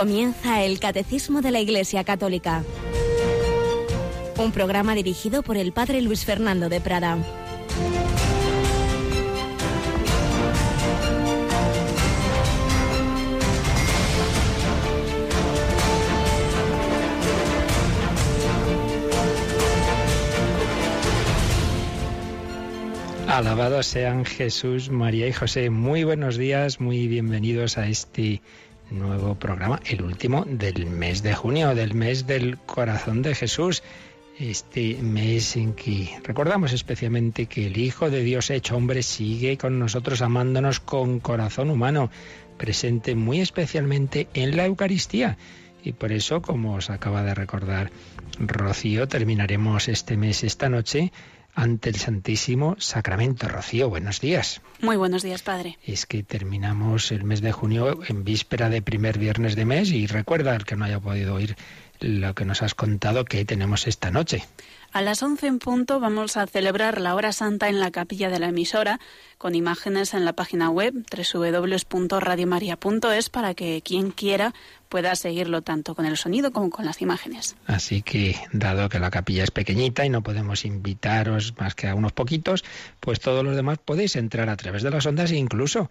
Comienza el Catecismo de la Iglesia Católica. Un programa dirigido por el Padre Luis Fernando de Prada. Alabados sean Jesús, María y José. Muy buenos días, muy bienvenidos a este nuevo programa, el último del mes de junio, del mes del corazón de Jesús. Este mes en que recordamos especialmente que el Hijo de Dios hecho hombre sigue con nosotros amándonos con corazón humano, presente muy especialmente en la Eucaristía. Y por eso, como os acaba de recordar Rocío, terminaremos este mes, esta noche, ante el Santísimo Sacramento. Rocío, buenos días. Muy buenos días, Padre. Es que terminamos el mes de junio en víspera de primer viernes de mes y recuerda al que no haya podido oír lo que nos has contado que tenemos esta noche. A las 11 en punto vamos a celebrar la hora santa en la capilla de la emisora con imágenes en la página web www.radiomaria.es para que quien quiera pueda seguirlo tanto con el sonido como con las imágenes. Así que, dado que la capilla es pequeñita y no podemos invitaros más que a unos poquitos, pues todos los demás podéis entrar a través de las ondas e incluso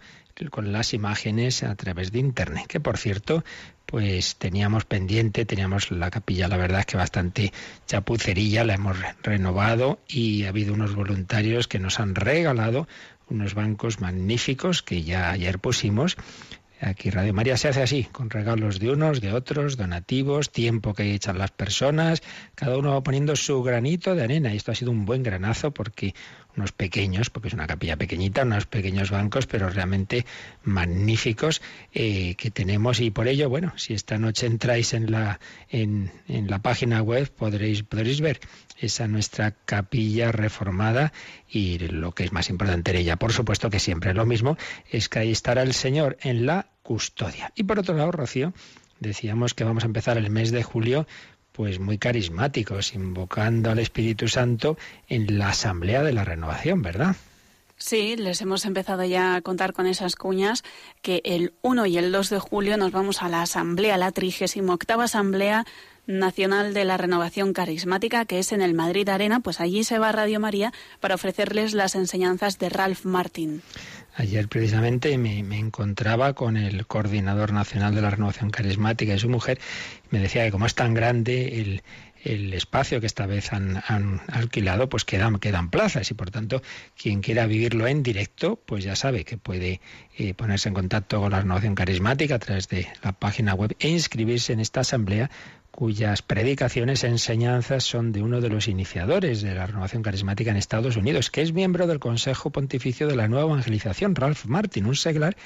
con las imágenes a través de internet, que por cierto, pues teníamos pendiente, teníamos la capilla, la verdad es que bastante chapucerilla, la hemos renovado y ha habido unos voluntarios que nos han regalado unos bancos magníficos que ya ayer pusimos Aquí Radio María se hace así, con regalos de unos, de otros, donativos, tiempo que echan las personas, cada uno va poniendo su granito de arena. Y esto ha sido un buen granazo porque unos pequeños, porque es una capilla pequeñita, unos pequeños bancos, pero realmente magníficos eh, que tenemos. Y por ello, bueno, si esta noche entráis en la, en, en la página web podréis, podréis ver esa nuestra capilla reformada y lo que es más importante en ella, por supuesto que siempre es lo mismo, es que ahí estará el Señor en la custodia. Y por otro lado, Rocío, decíamos que vamos a empezar el mes de julio pues muy carismáticos, invocando al Espíritu Santo en la Asamblea de la Renovación, ¿verdad? Sí, les hemos empezado ya a contar con esas cuñas que el 1 y el 2 de julio nos vamos a la Asamblea, la 38 Asamblea Nacional de la Renovación Carismática, que es en el Madrid Arena, pues allí se va Radio María para ofrecerles las enseñanzas de Ralph Martin. Ayer precisamente me, encontraba con el coordinador nacional de la renovación carismática y su mujer. Me decía que como es tan grande el, el espacio que esta vez han, alquilado, pues quedan, quedan plazas y por tanto quien quiera vivirlo en directo, pues ya sabe que puede eh, ponerse en contacto con la renovación carismática a través de la página web e inscribirse en esta asamblea cuyas predicaciones e enseñanzas son de uno de los iniciadores de la renovación carismática en Estados Unidos, que es miembro del Consejo Pontificio de la Nueva Evangelización, Ralph Martin, un seglar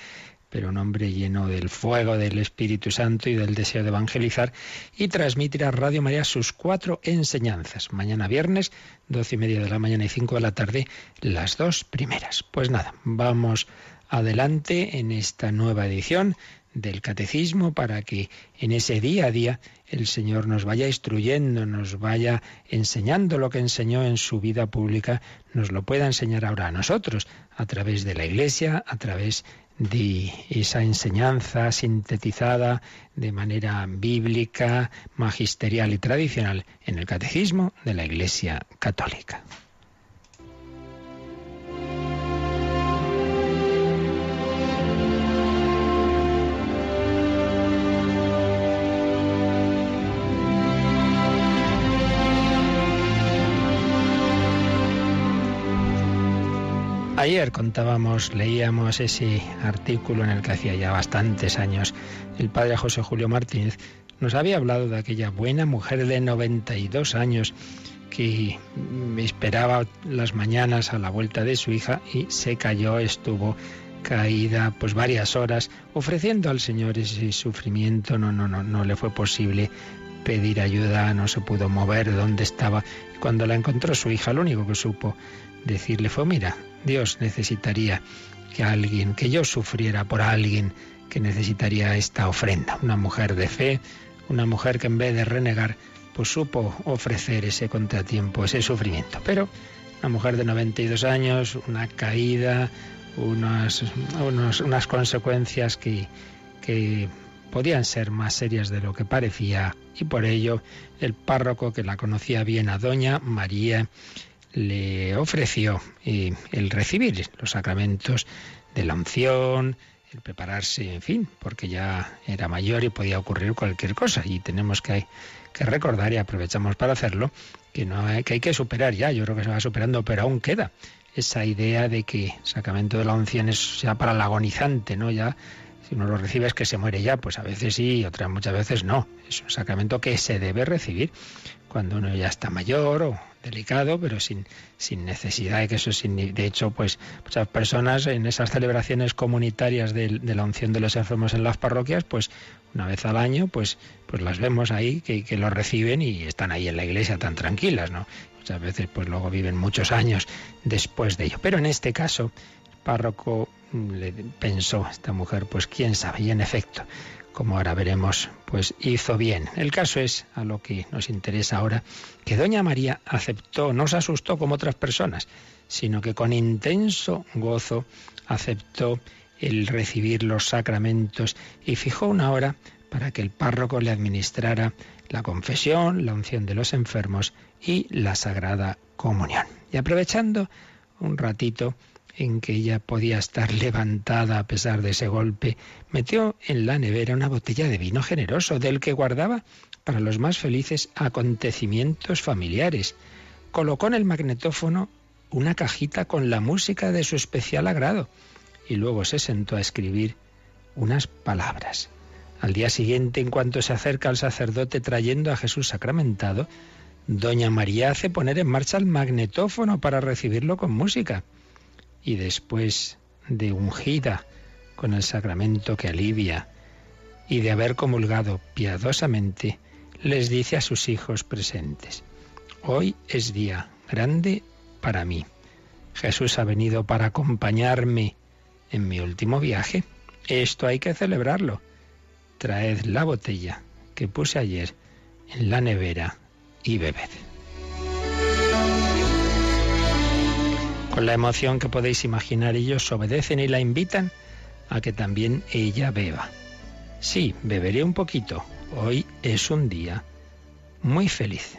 pero un hombre lleno del fuego del Espíritu Santo y del deseo de evangelizar, y transmitirá Radio María sus cuatro enseñanzas. Mañana viernes, doce y media de la mañana y cinco de la tarde, las dos primeras. Pues nada, vamos adelante en esta nueva edición del catecismo para que en ese día a día el Señor nos vaya instruyendo, nos vaya enseñando lo que enseñó en su vida pública, nos lo pueda enseñar ahora a nosotros, a través de la Iglesia, a través de esa enseñanza sintetizada de manera bíblica, magisterial y tradicional en el catecismo de la Iglesia Católica. Ayer contábamos, leíamos ese artículo en el que hacía ya bastantes años el padre José Julio Martínez nos había hablado de aquella buena mujer de 92 años que esperaba las mañanas a la vuelta de su hija y se cayó, estuvo caída pues varias horas ofreciendo al Señor ese sufrimiento, no no no no le fue posible pedir ayuda, no se pudo mover de donde estaba. Cuando la encontró su hija, lo único que supo decirle fue, mira, Dios necesitaría que alguien, que yo sufriera por alguien que necesitaría esta ofrenda. Una mujer de fe, una mujer que en vez de renegar, pues supo ofrecer ese contratiempo, ese sufrimiento. Pero una mujer de 92 años, una caída, unas, unas consecuencias que, que podían ser más serias de lo que parecía y por ello el párroco que la conocía bien a doña María le ofreció el recibir los sacramentos de la unción, el prepararse, en fin, porque ya era mayor y podía ocurrir cualquier cosa y tenemos que, que recordar y aprovechamos para hacerlo que no hay, que hay que superar ya, yo creo que se va superando, pero aún queda esa idea de que el sacramento de la unción es ya para el agonizante, ¿no? Ya si uno lo recibe es que se muere ya, pues a veces sí otras muchas veces no. Es un sacramento que se debe recibir cuando uno ya está mayor o delicado, pero sin, sin necesidad de que eso de hecho, pues muchas personas en esas celebraciones comunitarias de, la unción de los enfermos en las parroquias, pues una vez al año, pues, pues las vemos ahí que, que lo reciben y están ahí en la iglesia tan tranquilas, ¿no? Muchas veces, pues luego viven muchos años después de ello. Pero en este caso, el párroco le pensó esta mujer, pues quién sabe, y en efecto, como ahora veremos, pues hizo bien. El caso es, a lo que nos interesa ahora, que doña María aceptó, no se asustó como otras personas, sino que con intenso gozo aceptó el recibir los sacramentos y fijó una hora para que el párroco le administrara la confesión, la unción de los enfermos y la sagrada comunión. Y aprovechando un ratito, en que ella podía estar levantada a pesar de ese golpe, metió en la nevera una botella de vino generoso, del que guardaba para los más felices acontecimientos familiares. Colocó en el magnetófono una cajita con la música de su especial agrado y luego se sentó a escribir unas palabras. Al día siguiente, en cuanto se acerca al sacerdote trayendo a Jesús sacramentado, doña María hace poner en marcha el magnetófono para recibirlo con música y después de ungida con el sacramento que alivia y de haber comulgado piadosamente, les dice a sus hijos presentes, hoy es día grande para mí. Jesús ha venido para acompañarme en mi último viaje. Esto hay que celebrarlo. Traed la botella que puse ayer en la nevera y bebed. Con la emoción que podéis imaginar, ellos obedecen y la invitan a que también ella beba. Sí, beberé un poquito. Hoy es un día muy feliz.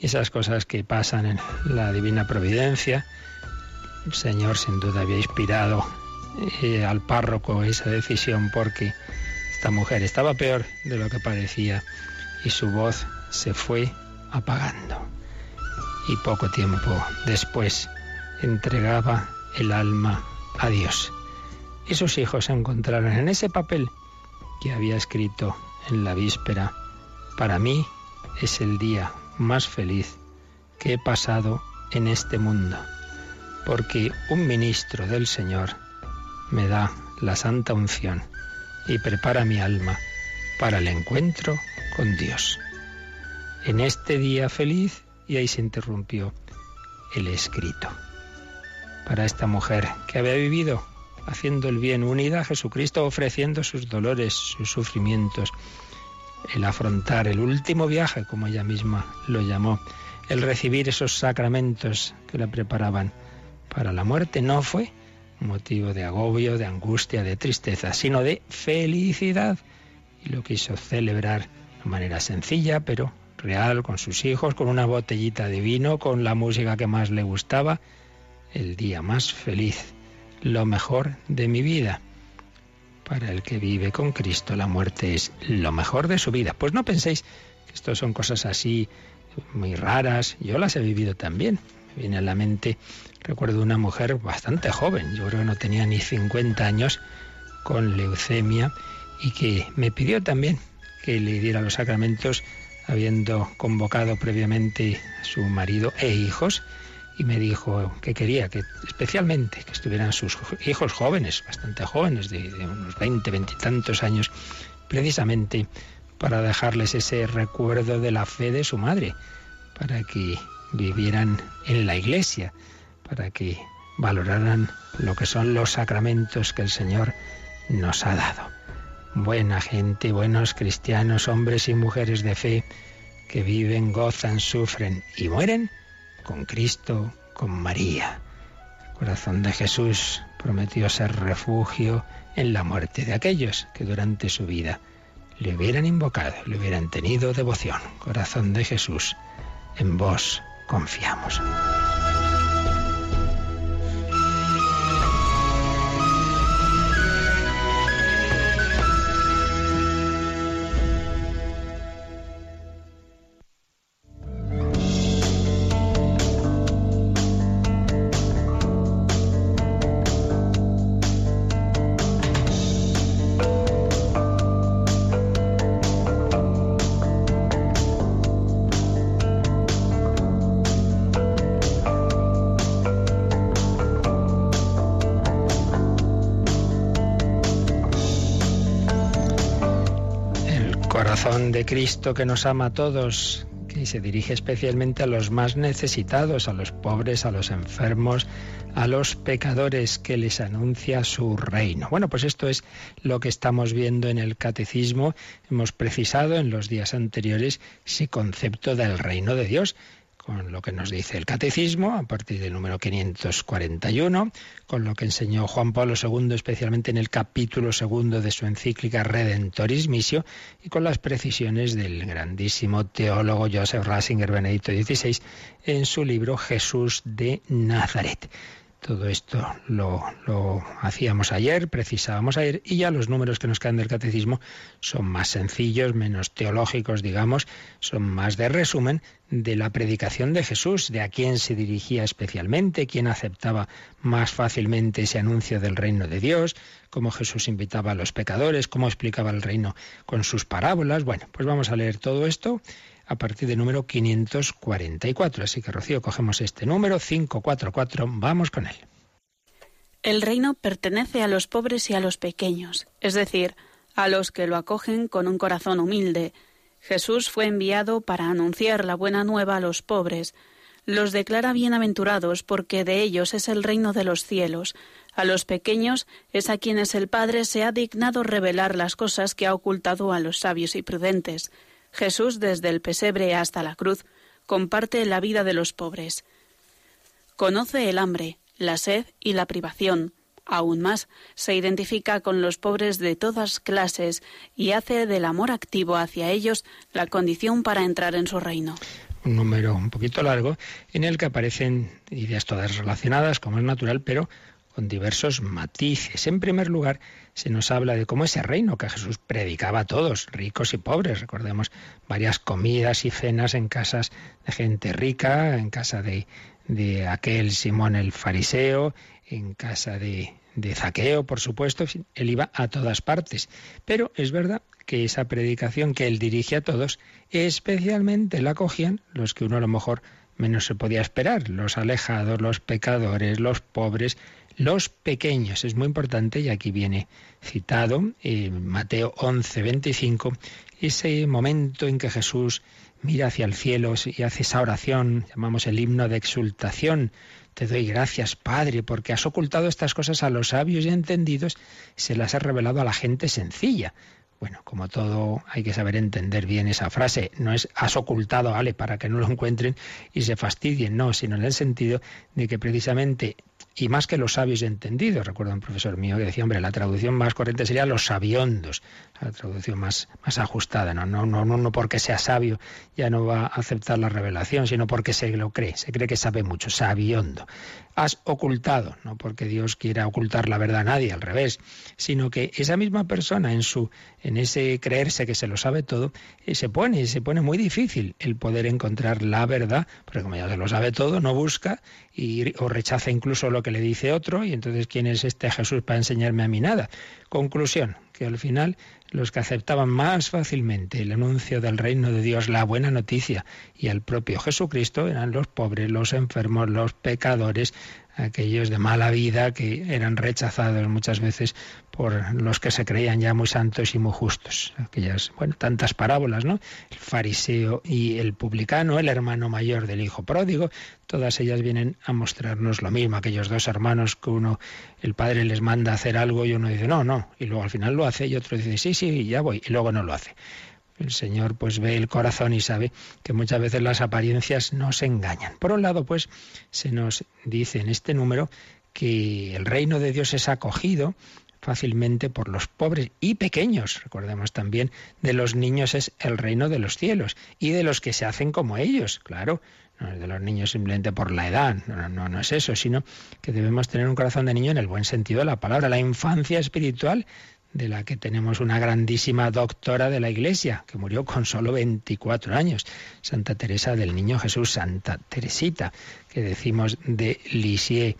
Esas cosas que pasan en la divina providencia, el Señor sin duda había inspirado eh, al párroco esa decisión porque esta mujer estaba peor de lo que parecía y su voz se fue apagando. Y poco tiempo después entregaba el alma a Dios. Y sus hijos se encontraron en ese papel que había escrito en la víspera. Para mí es el día más feliz que he pasado en este mundo, porque un ministro del Señor me da la santa unción y prepara mi alma para el encuentro con Dios. En este día feliz, y ahí se interrumpió el escrito para esta mujer que había vivido haciendo el bien, unida a Jesucristo, ofreciendo sus dolores, sus sufrimientos, el afrontar el último viaje, como ella misma lo llamó, el recibir esos sacramentos que la preparaban para la muerte, no fue motivo de agobio, de angustia, de tristeza, sino de felicidad. Y lo quiso celebrar de manera sencilla, pero real, con sus hijos, con una botellita de vino, con la música que más le gustaba, el día más feliz, lo mejor de mi vida. Para el que vive con Cristo, la muerte es lo mejor de su vida. Pues no penséis que esto son cosas así muy raras. Yo las he vivido también. Me viene a la mente, recuerdo una mujer bastante joven, yo creo que no tenía ni 50 años, con leucemia, y que me pidió también que le diera los sacramentos, habiendo convocado previamente a su marido e hijos y me dijo que quería que especialmente que estuvieran sus hijos jóvenes, bastante jóvenes, de, unos 20, 20 y tantos años, precisamente para dejarles ese recuerdo de la fe de su madre, para que vivieran en la iglesia, para que valoraran lo que son los sacramentos que el Señor nos ha dado. Buena gente, buenos cristianos, hombres y mujeres de fe, que viven, gozan, sufren y mueren con Cristo, con María. El corazón de Jesús prometió ser refugio en la muerte de aquellos que durante su vida le hubieran invocado, le hubieran tenido devoción. Corazón de Jesús, en vos confiamos. De Cristo que nos ama a todos, que se dirige especialmente a los más necesitados, a los pobres, a los enfermos, a los pecadores, que les anuncia su reino. Bueno, pues esto es lo que estamos viendo en el catecismo. Hemos precisado en los días anteriores ese concepto del reino de Dios con lo que nos dice el Catecismo a partir del número 541, con lo que enseñó Juan Pablo II, especialmente en el capítulo segundo de su encíclica Redentoris Missio, y con las precisiones del grandísimo teólogo Joseph Ratzinger Benedicto XVI en su libro Jesús de Nazaret. Todo esto lo, lo, hacíamos ayer, precisábamos ayer, y ya los números que nos quedan del catecismo son más sencillos, menos teológicos, digamos, son más de resumen de la predicación de Jesús, de a quién se dirigía especialmente, quién aceptaba más fácilmente ese anuncio del reino de Dios, cómo Jesús invitaba a los pecadores, cómo explicaba el reino con sus parábolas. Bueno, pues vamos a leer todo esto a partir del número 544. Así que, Rocío, cogemos este número 544, vamos con él. El reino pertenece a los pobres y a los pequeños, es decir, a los que lo acogen con un corazón humilde. Jesús fue enviado para anunciar la buena nueva a los pobres. Los declara bienaventurados porque de ellos es el reino de los cielos. A los pequeños es a quienes el Padre se ha dignado revelar las cosas que ha ocultado a los sabios y prudentes. Jesús, desde el pesebre hasta la cruz, comparte la vida de los pobres. Conoce el hambre, la sed y la privación. Aún más, se identifica con los pobres de todas clases y hace del amor activo hacia ellos la condición para entrar en su reino. Un número un poquito largo en el que aparecen ideas todas relacionadas, como es natural, pero con diversos matices. En primer lugar, se nos habla de cómo ese reino que Jesús predicaba a todos, ricos y pobres. Recordemos varias comidas y cenas en casas de gente rica, en casa de, de aquel Simón el fariseo, en casa de, de Zaqueo, por supuesto, él iba a todas partes. Pero es verdad que esa predicación que él dirige a todos, especialmente la cogían los que uno a lo mejor menos se podía esperar, los alejados, los pecadores, los pobres, los pequeños. Es muy importante y aquí viene citado en Mateo 11, 25, ese momento en que Jesús mira hacia el cielo y hace esa oración, llamamos el himno de exultación. Te doy gracias, Padre, porque has ocultado estas cosas a los sabios y entendidos se las has revelado a la gente sencilla. Bueno, como todo hay que saber entender bien esa frase. No es has ocultado, Ale, para que no lo encuentren y se fastidien, no, sino en el sentido de que precisamente y más que los sabios entendidos. Recuerdo un profesor mío que decía, hombre, la traducción más corriente sería los sabiondos, la traducción más, más ajustada. No, no, no, no, porque sea sabio ya no va a aceptar la revelación, sino porque se lo cree, se cree que sabe mucho, sabiondo. Has ocultado, no porque Dios quiera ocultar la verdad a nadie, al revés, sino que esa misma persona en su, en ese creerse que se lo sabe todo, eh, se pone, se pone muy difícil el poder encontrar la verdad, porque como ya se lo sabe todo, no busca y, o rechaza incluso lo que le dice otro, y entonces ¿quién es este Jesús para enseñarme a mí nada? Conclusión, que al final los que aceptaban más fácilmente el anuncio del reino de Dios, la buena noticia, y el propio Jesucristo eran los pobres, los enfermos, los pecadores, aquellos de mala vida que eran rechazados muchas veces por los que se creían ya muy santos y muy justos. Aquellas, bueno, tantas parábolas, ¿no? El fariseo y el publicano, el hermano mayor del hijo pródigo, todas ellas vienen a mostrarnos lo mismo, aquellos dos hermanos que uno, el padre les manda hacer algo y uno dice, no, no, y luego al final lo hace y otro dice, sí, sí, ya voy, y luego no lo hace. El Señor pues ve el corazón y sabe que muchas veces las apariencias nos engañan. Por un lado, pues se nos dice en este número que el reino de Dios es acogido fácilmente por los pobres y pequeños. Recordemos también, de los niños es el reino de los cielos y de los que se hacen como ellos, claro. No es de los niños simplemente por la edad, no, no, no es eso, sino que debemos tener un corazón de niño en el buen sentido de la palabra. La infancia espiritual de la que tenemos una grandísima doctora de la Iglesia, que murió con solo 24 años, Santa Teresa del Niño Jesús, Santa Teresita, que decimos de Lisieux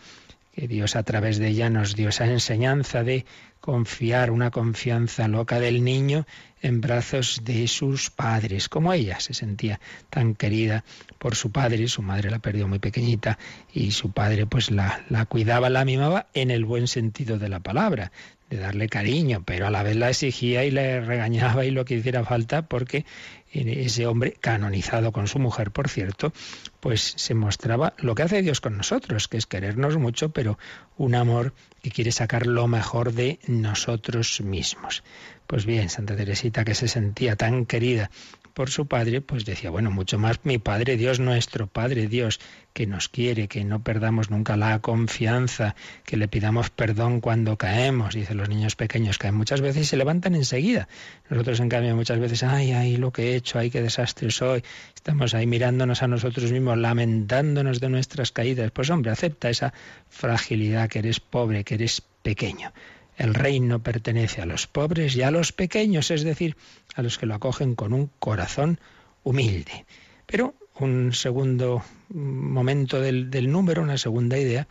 que Dios a través de ella nos dio esa enseñanza de confiar, una confianza loca del niño en brazos de sus padres, como ella se sentía tan querida por su padre, su madre la perdió muy pequeñita y su padre pues la, la cuidaba, la mimaba en el buen sentido de la palabra, de darle cariño, pero a la vez la exigía y le regañaba y lo que hiciera falta porque ese hombre, canonizado con su mujer, por cierto, pues se mostraba lo que hace Dios con nosotros, que es querernos mucho, pero un amor que quiere sacar lo mejor de nosotros mismos. Pues bien, Santa Teresita, que se sentía tan querida por su padre, pues decía, bueno, mucho más mi Padre Dios, nuestro Padre Dios, que nos quiere, que no perdamos nunca la confianza, que le pidamos perdón cuando caemos. Dice, los niños pequeños caen muchas veces y se levantan enseguida. Nosotros, en cambio, muchas veces, ay, ay, lo que he hecho, ay, qué desastre soy. Estamos ahí mirándonos a nosotros mismos, lamentándonos de nuestras caídas. Pues hombre, acepta esa fragilidad, que eres pobre, que eres pequeño. El reino pertenece a los pobres y a los pequeños, es decir, a los que lo acogen con un corazón humilde. Pero un segundo momento del, número, una segunda idea,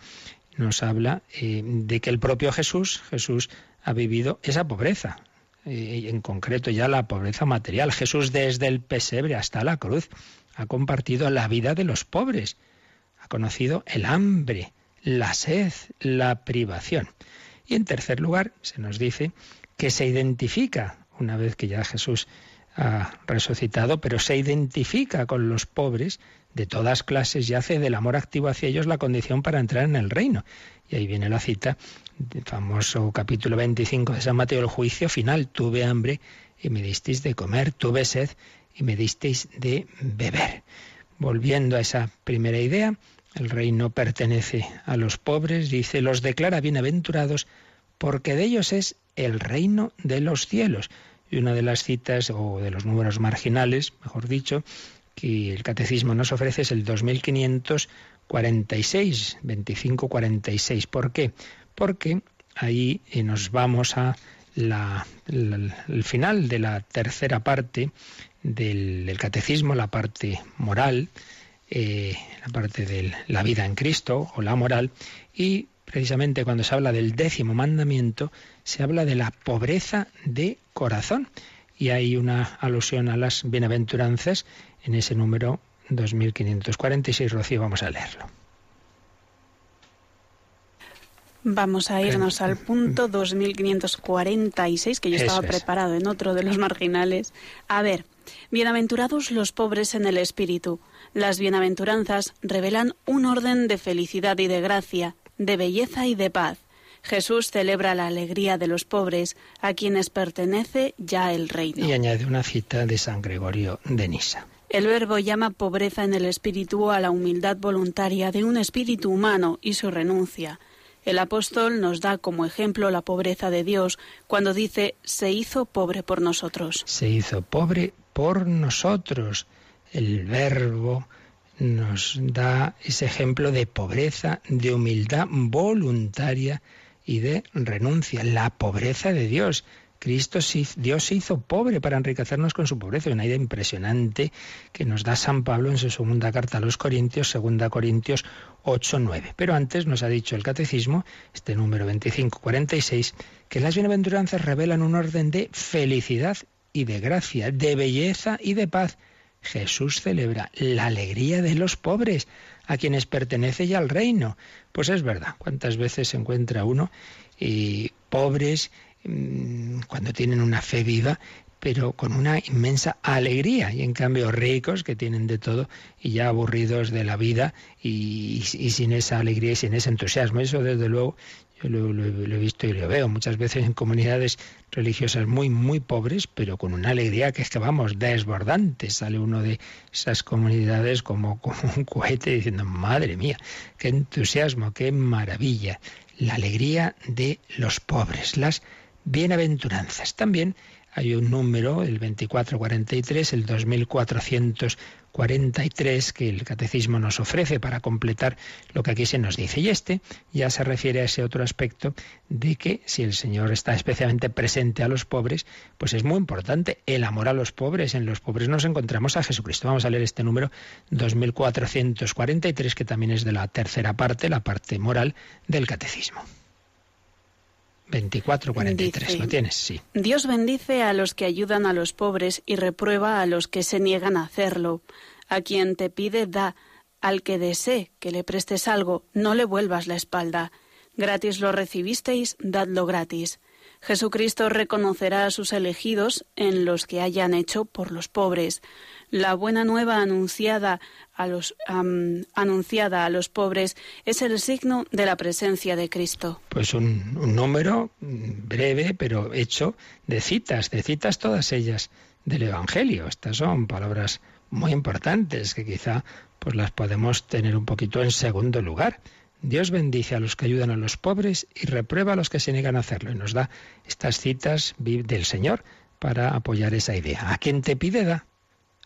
nos habla eh, de que el propio Jesús, Jesús ha vivido esa pobreza, eh, en concreto ya la pobreza material. Jesús desde el pesebre hasta la cruz ha compartido la vida de los pobres, ha conocido el hambre, la sed, la privación. Y en tercer lugar, se nos dice que se identifica, una vez que ya Jesús ha resucitado, pero se identifica con los pobres de todas clases y hace del amor activo hacia ellos la condición para entrar en el reino. Y ahí viene la cita del famoso capítulo 25 de San Mateo, el juicio final. Tuve hambre y me disteis de comer, tuve sed y me disteis de beber. Volviendo a esa primera idea, el reino pertenece a los pobres, dice, los declara bienaventurados porque de ellos es el reino de los cielos. Y una de las citas, o de los números marginales, mejor dicho, que el catecismo nos ofrece es el 2546, 2546. ¿Por qué? Porque ahí eh, nos vamos a la, final de la tercera parte del, del catecismo, la parte moral, eh, la parte de la vida en Cristo o la moral, y precisamente cuando se habla del décimo mandamiento, se habla de la pobreza de corazón. Y hay una alusión a las bienaventuranzas en ese número 2546. Rocío, vamos a leerlo. Vamos a irnos al punto 2546, que yo estaba preparado en otro de los marginales. A ver, bienaventurados los pobres en el espíritu las bienaventuranzas revelan un orden de felicidad y de gracia, de belleza y de paz. Jesús celebra la alegría de los pobres, a quienes pertenece ya el reino. Y añade una cita de San Gregorio de Nisa. El verbo llama pobreza en el espíritu a la humildad voluntaria de un espíritu humano y su renuncia. El apóstol nos da como ejemplo la pobreza de Dios cuando dice se hizo pobre por nosotros. Se hizo pobre por nosotros el verbo nos da ese ejemplo de pobreza, de humildad voluntaria y de renuncia, la pobreza de Dios. Cristo, Dios se hizo pobre para enriquecernos con su pobreza. Una idea impresionante que nos da San Pablo en su segunda carta a los Corintios, segunda Corintios 8, 9. Pero antes nos ha dicho el Catecismo, este número 2546, que las bienaventuranzas revelan un orden de felicidad y de gracia, de belleza y de paz Jesús celebra la alegría de los pobres, a quienes pertenece ya el reino. Pues es verdad, cuántas veces se encuentra uno y pobres mm, cuando tienen una fe viva, pero con una inmensa alegría, y en cambio ricos que tienen de todo y ya aburridos de la vida y, sin esa alegría y sin ese entusiasmo. Eso desde luego Yo lo, he visto y lo veo muchas veces en comunidades religiosas muy, muy pobres, pero con una alegría que es que vamos, desbordante. Sale uno de esas comunidades como, como un cohete diciendo, madre mía, qué entusiasmo, qué maravilla. La alegría de los pobres, las bienaventuranzas. También hay un número, el 2443, el 2443, que el catecismo nos ofrece para completar lo que aquí se nos dice. Y este ya se refiere a ese otro aspecto de que si el Señor está especialmente presente a los pobres, pues es muy importante el amor a los pobres. En los pobres nos encontramos a Jesucristo. Vamos a leer este número 2443, que también es de la tercera parte, la parte moral del catecismo. 24-43, ¿lo tienes? Sí. Dios bendice a los que ayudan a los pobres y reprueba a los que se niegan a hacerlo. A quien te pide, da. Al que desee que le prestes algo, no le vuelvas la espalda. Gratis lo recibisteis, dadlo gratis. Jesucristo reconocerá a sus elegidos en los que hayan hecho por los pobres. La buena nueva anunciada a los, anunciada a los pobres es el signo de la presencia de Cristo. Pues un, número breve, pero hecho de citas, de citas todas ellas del Evangelio. Estas son palabras muy importantes que quizá pues las podemos tener un poquito en segundo lugar. Dios bendice a los que ayudan a los pobres y reprueba a los que se niegan a hacerlo. Y nos da estas citas del Señor para apoyar esa idea. A quien te pide da.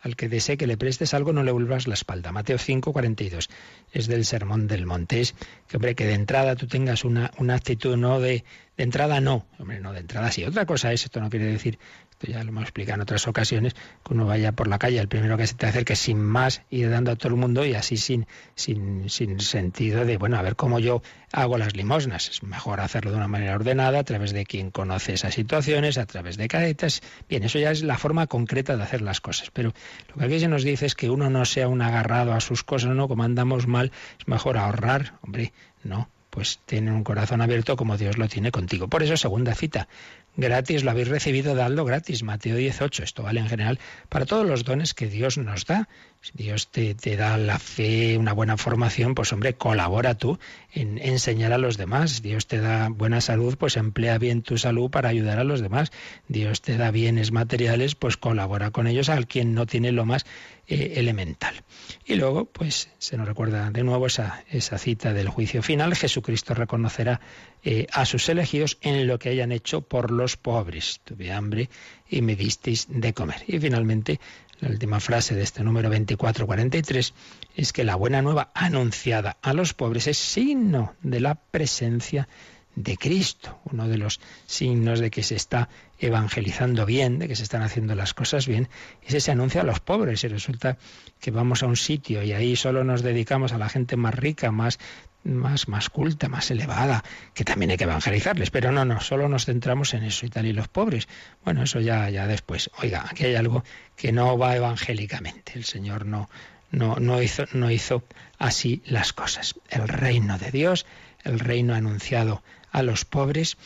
Al que desee que le prestes algo, no le vuelvas la espalda. Mateo 5, 42. Es del Sermón del Montes. Que, hombre, que de entrada tú tengas una, una actitud no de... De entrada no. Hombre, no, de entrada sí. Otra cosa es, esto no quiere decir ya lo hemos explicado en otras ocasiones, que uno vaya por la calle, el primero que se te acerque sin más, ir dando a todo el mundo y así sin, sin, sin sentido de, bueno, a ver cómo yo hago las limosnas. Es mejor hacerlo de una manera ordenada, a través de quien conoce esas situaciones, a través de cadetas. Bien, eso ya es la forma concreta de hacer las cosas. Pero lo que aquí se nos dice es que uno no sea un agarrado a sus cosas, ¿no? Como andamos mal, es mejor ahorrar. Hombre, no, pues tiene un corazón abierto como Dios lo tiene contigo. Por eso, segunda cita, gratis lo habéis recibido, dadlo gratis. Mateo 18. Esto vale en general para todos los dones que Dios nos da. Si Dios te, te, da la fe, una buena formación, pues hombre, colabora tú en enseñar a los demás. Dios te da buena salud, pues emplea bien tu salud para ayudar a los demás. Dios te da bienes materiales, pues colabora con ellos al quien no tiene lo más eh, elemental. Y luego, pues se nos recuerda de nuevo esa, esa cita del juicio final. Jesucristo reconocerá eh, a sus elegidos en lo que hayan hecho por los pobres. Tuve hambre y me disteis de comer. Y finalmente, la última frase de este número 2443 es que la buena nueva anunciada a los pobres es signo de la presencia de Cristo, uno de los signos de que se está evangelizando bien, de que se están haciendo las cosas bien, es ese anuncio a los pobres. Y resulta que vamos a un sitio y ahí solo nos dedicamos a la gente más rica, más más, más culta, más elevada, que también hay que evangelizarles, pero no, no, solo nos centramos en eso y tal, y los pobres, bueno, eso ya, ya después. Oiga, aquí hay algo que no va evangélicamente, el Señor no, no, no, hizo, no hizo así las cosas. El reino de Dios, el reino anunciado a los pobres,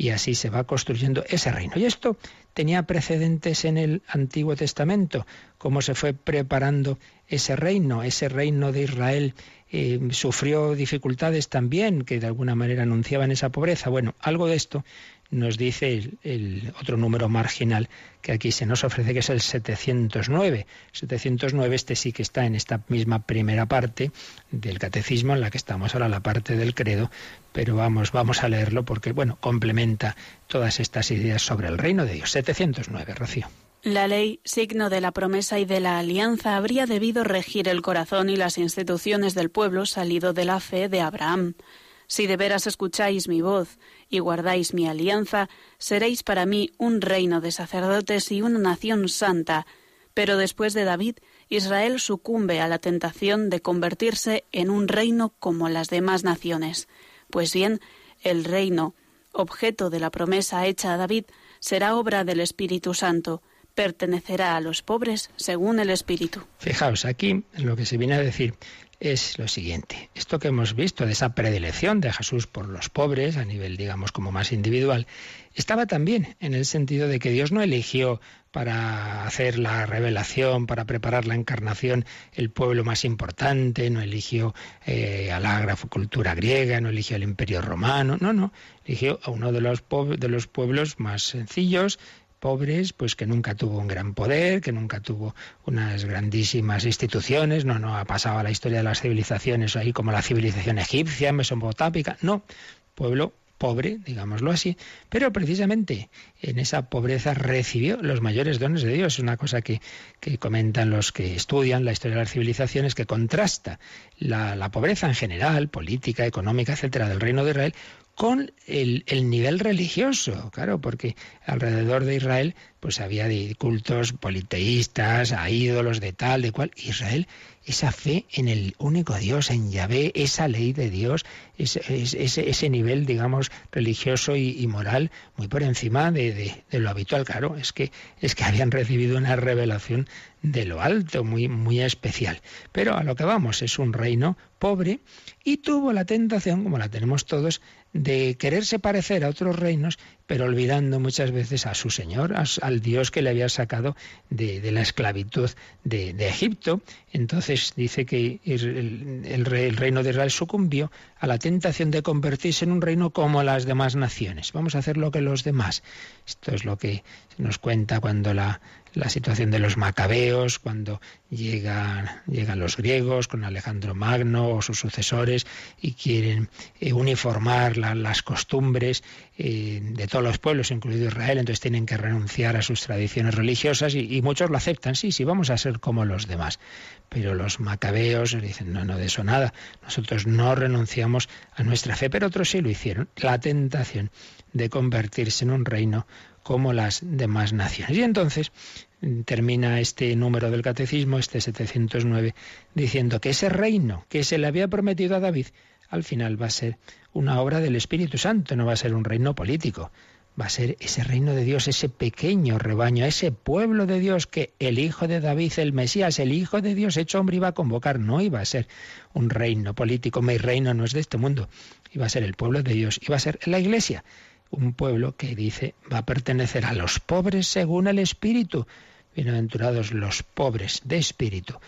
y así se va construyendo ese reino. Y esto tenía precedentes en el Antiguo Testamento, cómo se fue preparando ese reino, ese reino de Israel eh, sufrió dificultades también que de alguna manera anunciaban esa pobreza. Bueno, algo de esto nos dice el, otro número marginal que aquí se nos ofrece, que es el 709. 709, este sí que está en esta misma primera parte del catecismo, en la que estamos ahora, la parte del credo, pero vamos, vamos a leerlo porque, bueno, complementa todas estas ideas sobre el reino de Dios. 709, Rocío. La ley, signo de la promesa y de la alianza, habría debido regir el corazón y las instituciones del pueblo salido de la fe de Abraham. Si de veras escucháis mi voz y guardáis mi alianza, seréis para mí un reino de sacerdotes y una nación santa. Pero después de David, Israel sucumbe a la tentación de convertirse en un reino como las demás naciones. Pues bien, el reino, objeto de la promesa hecha a David, será obra del Espíritu Santo, pertenecerá a los pobres según el Espíritu. Fijaos, aquí lo que se viene a decir es lo siguiente. Esto que hemos visto de esa predilección de Jesús por los pobres, a nivel, digamos, como más individual, estaba también en el sentido de que Dios no eligió para hacer la revelación, para preparar la encarnación, el pueblo más importante, no eligió eh, a la cultura griega, no eligió al imperio romano, no, no, eligió a uno de los, de los pueblos más sencillos, pobres, pues que nunca tuvo un gran poder, que nunca tuvo unas grandísimas instituciones, no, no ha pasado a la historia de las civilizaciones ahí como la civilización egipcia, mesopotámica, no, pueblo pobre, digámoslo así, pero precisamente en esa pobreza recibió los mayores dones de Dios. Es una cosa que, que, comentan los que estudian la historia de las civilizaciones, que contrasta la, la pobreza en general, política, económica, etcétera, del reino de Israel, con el, el, nivel religioso, claro, porque alrededor de Israel pues había cultos politeístas, a ídolos de tal, de cual. Israel, esa fe en el único Dios, en Yahvé, esa ley de Dios, ese, ese, ese nivel, digamos, religioso y, moral muy por encima de, de, de, lo habitual, claro, es que, es que habían recibido una revelación de lo alto, muy, muy especial. Pero a lo que vamos, es un reino pobre y tuvo la tentación, como la tenemos todos, de quererse parecer a otros reinos, pero olvidando muchas veces a su Señor, al Dios que le había sacado de, la esclavitud de, Egipto. Entonces dice que el, el, el, reino de Israel sucumbió a la tentación de convertirse en un reino como las demás naciones. Vamos a hacer lo que los demás. Esto es lo que se nos cuenta cuando la, la situación de los macabeos, cuando llegan, llegan los griegos con Alejandro Magno o sus sucesores y quieren eh, uniformar la, las costumbres eh, de todos los pueblos, incluido Israel, entonces tienen que renunciar a sus tradiciones religiosas y, y, muchos lo aceptan, sí, sí, vamos a ser como los demás. Pero los macabeos dicen, no, no, de eso nada, nosotros no renunciamos a nuestra fe, pero otros sí lo hicieron. La tentación de convertirse en un reino como las demás naciones. Y entonces termina este número del catecismo, este 709, diciendo que ese reino que se le había prometido a David, al final va a ser una obra del Espíritu Santo, no va a ser un reino político, va a ser ese reino de Dios, ese pequeño rebaño, ese pueblo de Dios que el Hijo de David, el Mesías, el Hijo de Dios hecho hombre iba a convocar, no iba a ser un reino político, mi reino no es de este mundo, iba a ser el pueblo de Dios, iba a ser la Iglesia un pueblo que dice va a pertenecer a los pobres según el Espíritu. Bienaventurados los pobres de espíritu,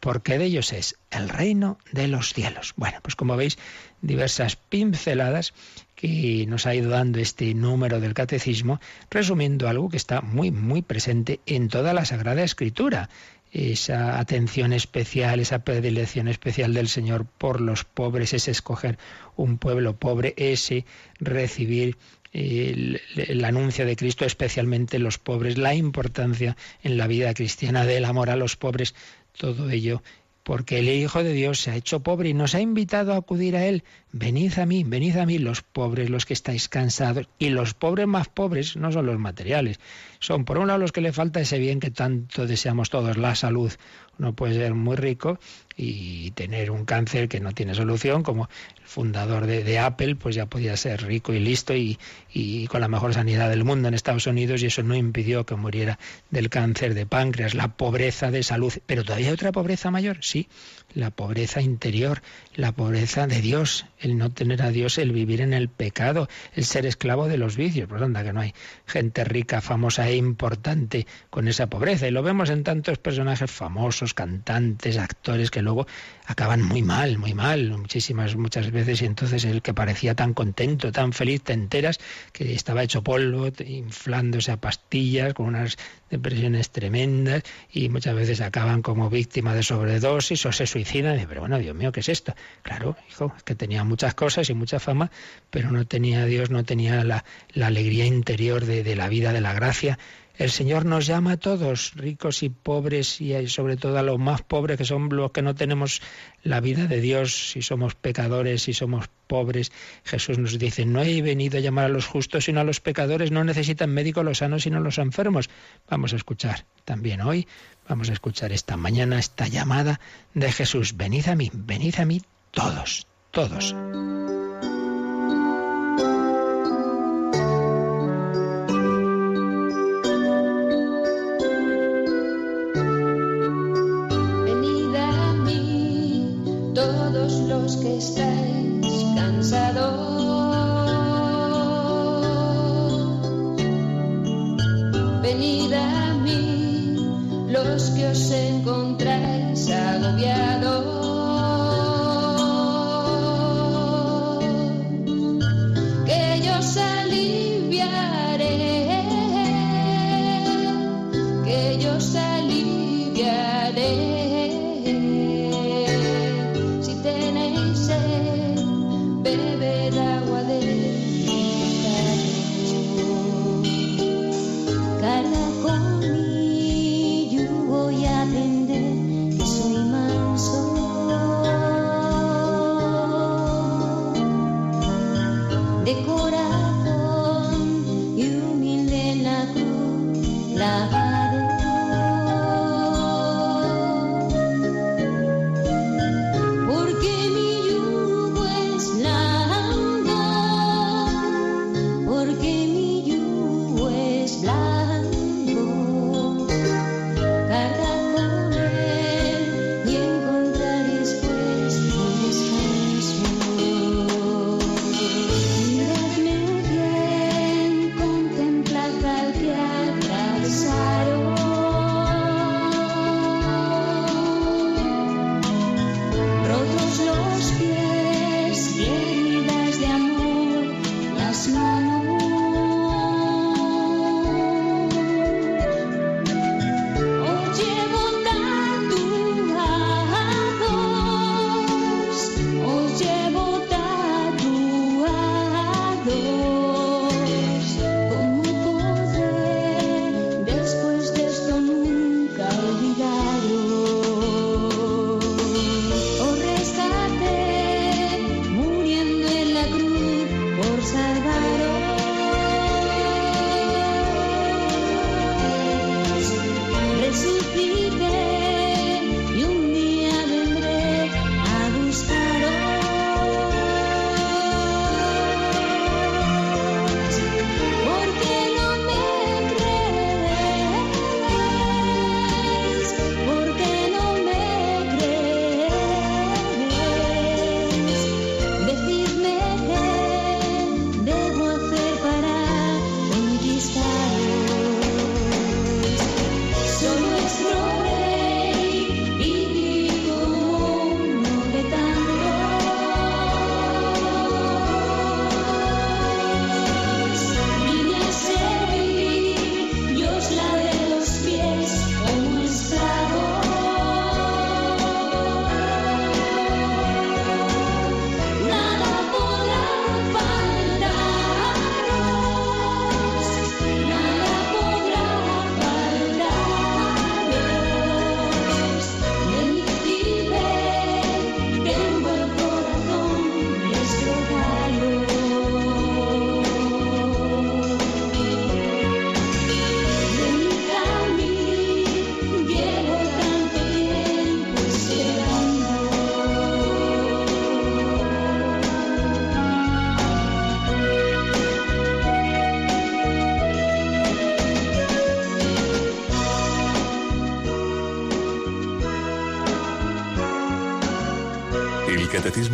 porque de ellos es el reino de los cielos. Bueno, pues como veis, diversas pinceladas que nos ha ido dando este número del catecismo, resumiendo algo que está muy, muy presente en toda la Sagrada Escritura. Esa atención especial, esa predilección especial del Señor por los pobres, ese escoger un pueblo pobre, ese recibir el, el, anuncio de Cristo, especialmente los pobres, la importancia en la vida cristiana del amor a los pobres, todo ello porque el Hijo de Dios se ha hecho pobre y nos ha invitado a acudir a Él. Venid a mí, venid a mí los pobres, los que estáis cansados. Y los pobres más pobres no son los materiales, son por un lado los que le falta ese bien que tanto deseamos todos, la salud. Uno puede ser muy rico y tener un cáncer que no tiene solución, como el fundador de, de Apple, pues ya podía ser rico y listo y, y, con la mejor sanidad del mundo en Estados Unidos y eso no impidió que muriera del cáncer de páncreas, la pobreza de salud. Pero todavía hay otra pobreza mayor, sí, la pobreza interior, la pobreza de Dios, el no tener a Dios, el vivir en el pecado, el ser esclavo de los vicios. Pues anda que no hay gente rica, famosa e importante con esa pobreza. Y lo vemos en tantos personajes famosos, cantantes, actores que luego acaban muy mal, muy mal, muchísimas, muchas veces. Y entonces el que parecía tan contento, tan feliz, te enteras que estaba hecho polvo, inflándose a pastillas, con unas depresiones tremendas y muchas veces acaban como víctima de sobredosis o se suicidan. Y, pero bueno, Dios mío, ¿qué es esto? Claro, hijo, que tenía muchas cosas y mucha fama, pero no tenía Dios, no tenía la, la alegría interior de, de la vida, de la gracia el Señor nos llama a todos, ricos y pobres, y sobre todo a los más pobres, que son los que no tenemos la vida de Dios, si somos pecadores, si somos pobres. Jesús nos dice, no he venido a llamar a los justos, sino a los pecadores. No necesitan médicos los sanos, sino los enfermos. Vamos a escuchar también hoy, vamos a escuchar esta mañana esta llamada de Jesús. Venid a mí, venid a mí todos, todos.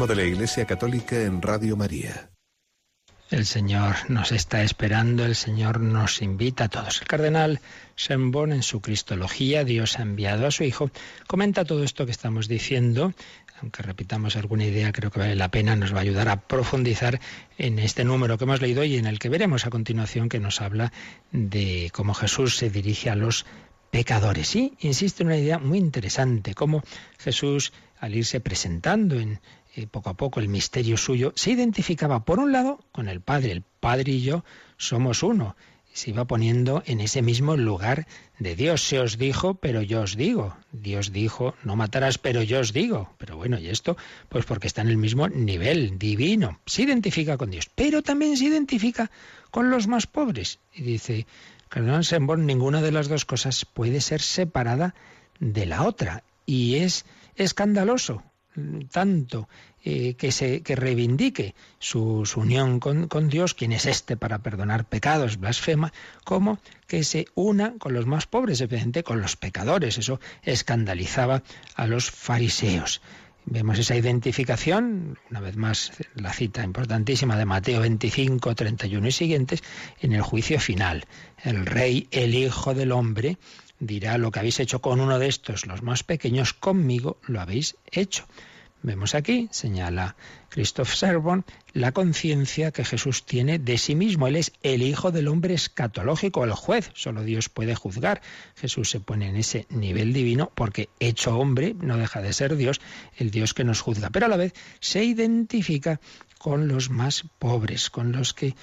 De la Iglesia Católica en Radio María. El Señor nos está esperando, el Señor nos invita a todos. El cardenal Schönborn en su Cristología, Dios ha enviado a su Hijo, comenta todo esto que estamos diciendo, aunque repitamos alguna idea, creo que vale la pena, nos va a ayudar a profundizar en este número que hemos leído y en el que veremos a continuación que nos habla de cómo Jesús se dirige a los pecadores. Y insiste en una idea muy interesante, cómo Jesús, al irse presentando en, poco a poco el misterio suyo, se identificaba por un lado con el Padre. El Padre y yo somos uno. Se iba poniendo en ese mismo lugar de Dios. Se os dijo, pero yo os digo. Dios dijo, no matarás, pero yo os digo. Pero bueno, ¿y esto? Pues porque está en el mismo nivel divino. Se identifica con Dios, pero también se identifica con los más pobres. Y dice Cardenal Sembon, ninguna de las dos cosas puede ser separada de la otra. Y es escandaloso tanto eh, que, se, que reivindique su, unión con, con, Dios, quien es este para perdonar pecados, blasfema, como que se una con los más pobres, especialmente con los pecadores. Eso escandalizaba a los fariseos. Vemos esa identificación, una vez más la cita importantísima de Mateo 25, 31 y siguientes, en el juicio final. El rey, el Hijo del Hombre, dirá lo que habéis hecho con uno de estos, los más pequeños, conmigo lo habéis hecho. Vemos aquí, señala Christoph Servon, la conciencia que Jesús tiene de sí mismo. Él es el Hijo del Hombre escatológico, el juez. Solo Dios puede juzgar. Jesús se pone en ese nivel divino porque hecho hombre no deja de ser Dios, el Dios que nos juzga. Pero a la vez se identifica con los más pobres, con los que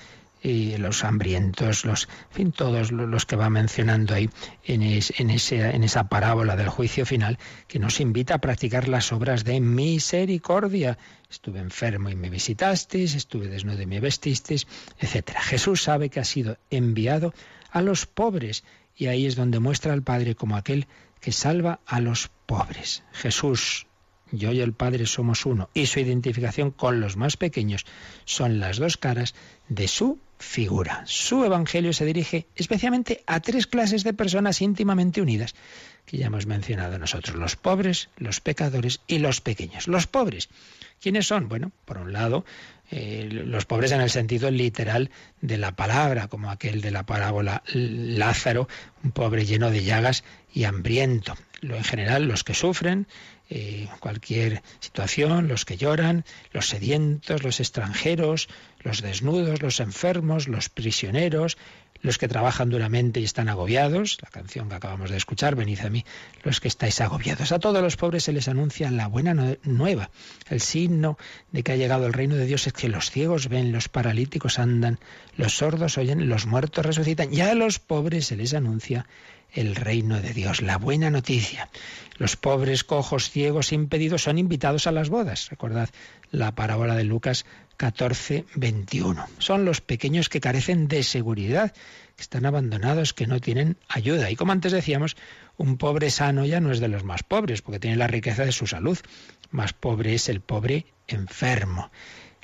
y los hambrientos, los, fin, todos los que va mencionando ahí en, en, en esa parábola del juicio final, que nos invita a practicar las obras de misericordia. Estuve enfermo y me visitasteis, estuve desnudo y me vestisteis, etc. Jesús sabe que ha sido enviado a los pobres y ahí es donde muestra al Padre como aquel que salva a los pobres. Jesús yo y el Padre somos uno, y su identificación con los más pequeños son las dos caras de su figura. Su evangelio se dirige especialmente a tres clases de personas íntimamente unidas, que ya hemos mencionado nosotros, los pobres, los pecadores y los pequeños. Los pobres, ¿quiénes son? Bueno, por un lado, eh, los pobres en el sentido literal de la palabra, como aquel de la parábola Lázaro, un pobre lleno de llagas y hambriento. Lo en general, los que sufren, eh, cualquier situación, los que lloran, los sedientos, los extranjeros, los desnudos, los enfermos, los prisioneros, los que trabajan duramente y están agobiados, la canción que acabamos de escuchar, venid a mí, los que estáis agobiados. A todos los pobres se les anuncia la buena nueva. El signo de que ha llegado el reino de Dios es que los ciegos ven, los paralíticos andan, los sordos oyen, los muertos resucitan. Y a los pobres se les anuncia el reino de Dios, la buena noticia. Los pobres, cojos, ciegos, impedidos son invitados a las bodas. Recordad la parábola de Lucas 14, 21. Son los pequeños que carecen de seguridad, que están abandonados, que no tienen ayuda. Y como antes decíamos, un pobre sano ya no es de los más pobres, porque tiene la riqueza de su salud. Más pobre es el pobre enfermo.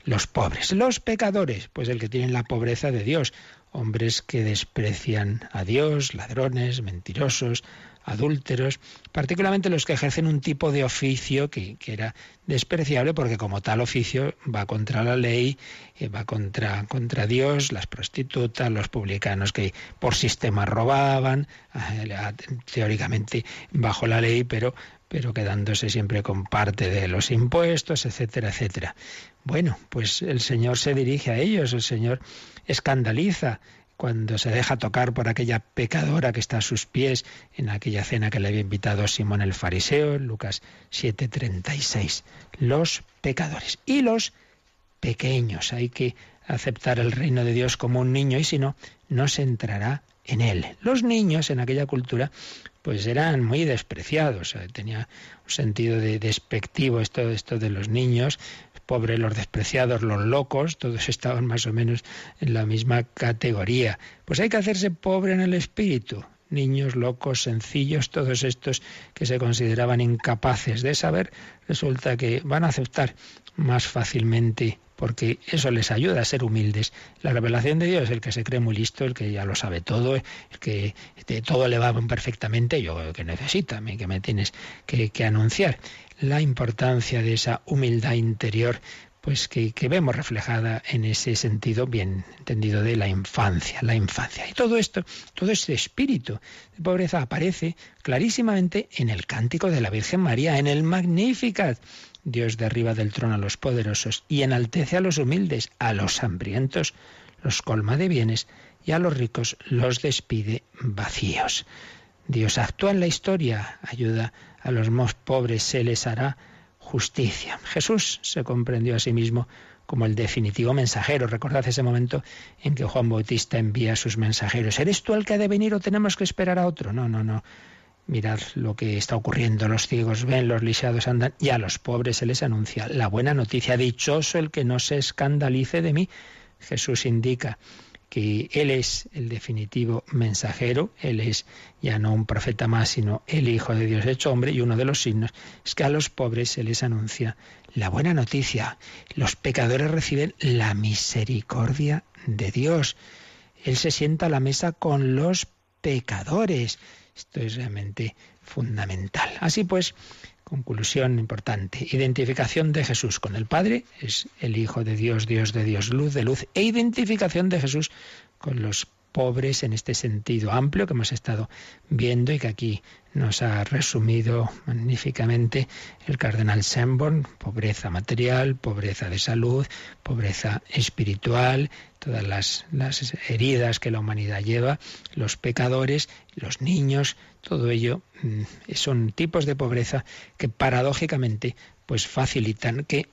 Los pobres, los pecadores, pues el que tiene la pobreza de Dios, hombres que desprecian a Dios, ladrones, mentirosos, adúlteros, particularmente los que ejercen un tipo de oficio que, era despreciable porque como tal oficio va contra la ley, eh, va contra, contra Dios, las prostitutas, los publicanos que por sistema robaban, eh, teóricamente bajo la ley, pero pero quedándose siempre con parte de los impuestos, etcétera, etcétera. Bueno, pues el Señor se dirige a ellos, el Señor escandaliza cuando se deja tocar por aquella pecadora que está a sus pies en aquella cena que le había invitado Simón el fariseo, Lucas 7:36. Los pecadores y los pequeños. Hay que aceptar el reino de Dios como un niño y si no, no se entrará en él. Los niños en aquella cultura pues eran muy despreciados, tenía un sentido de despectivo esto, esto de los niños, pobres, los despreciados, los locos, todos estaban más o menos en la misma categoría. Pues hay que hacerse pobre en el espíritu. Niños locos, sencillos, todos estos que se consideraban incapaces de saber, resulta que van a aceptar más fácilmente porque eso les ayuda a ser humildes. La revelación de Dios, el que se cree muy listo, el que ya lo sabe todo, el que todo le va perfectamente, yo que necesita, que me tienes que, que anunciar. La importancia de esa humildad interior pues que, que, vemos reflejada en ese sentido bien entendido de la infancia, la infancia. Y todo esto, todo ese espíritu de pobreza aparece clarísimamente en el cántico de la Virgen María, en el Magnificat. Dios derriba del trono a los poderosos y enaltece a los humildes, a los hambrientos los colma de bienes y a los ricos los despide vacíos. Dios actúa en la historia, ayuda a los más pobres, se les hará justicia. Jesús se comprendió a sí mismo como el definitivo mensajero. Recordad ese momento en que Juan Bautista envía a sus mensajeros. ¿Eres tú el que ha de venir o tenemos que esperar a otro? No, no, no. Mirad lo que está ocurriendo. Los ciegos ven, los lisiados andan y a los pobres se les anuncia la buena noticia. Dichoso el que no se escandalice de mí. Jesús indica que Él es el definitivo mensajero, Él es ya no un profeta más, sino el Hijo de Dios hecho hombre, y uno de los signos es que a los pobres se les anuncia la buena noticia. Los pecadores reciben la misericordia de Dios. Él se sienta a la mesa con los pecadores. Esto es realmente fundamental. Así pues, Conclusión importante. Identificación de Jesús con el Padre, es el Hijo de Dios, Dios de Dios, luz de luz, e identificación de Jesús con los pobres en este sentido amplio que hemos estado viendo y que aquí nos ha resumido magníficamente el cardenal Sanborn, pobreza material, pobreza de salud, pobreza espiritual, todas las, las heridas que la humanidad lleva, los pecadores, los niños, todo ello mm, son tipos de pobreza que paradójicamente pues facilitan que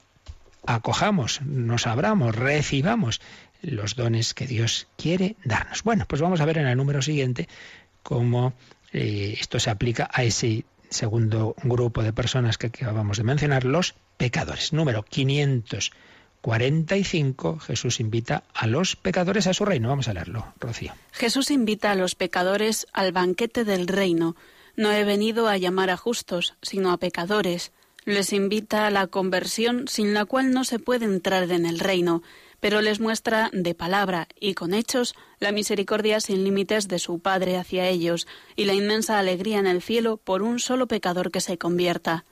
acojamos, nos abramos, recibamos los dones que Dios quiere darnos. Bueno, pues vamos a ver en el número siguiente cómo eh, esto se aplica a ese segundo grupo de personas que acabamos de mencionar, los pecadores. Número 545, Jesús invita a los pecadores a su reino. Vamos a leerlo, Rocío. Jesús invita a los pecadores al banquete del reino. No he venido a llamar a justos, sino a pecadores. Les invita a la conversión sin la cual no se puede entrar en el reino pero les muestra de palabra y con hechos la misericordia sin límites de su Padre hacia ellos y la inmensa alegría en el cielo por un solo pecador que se convierta.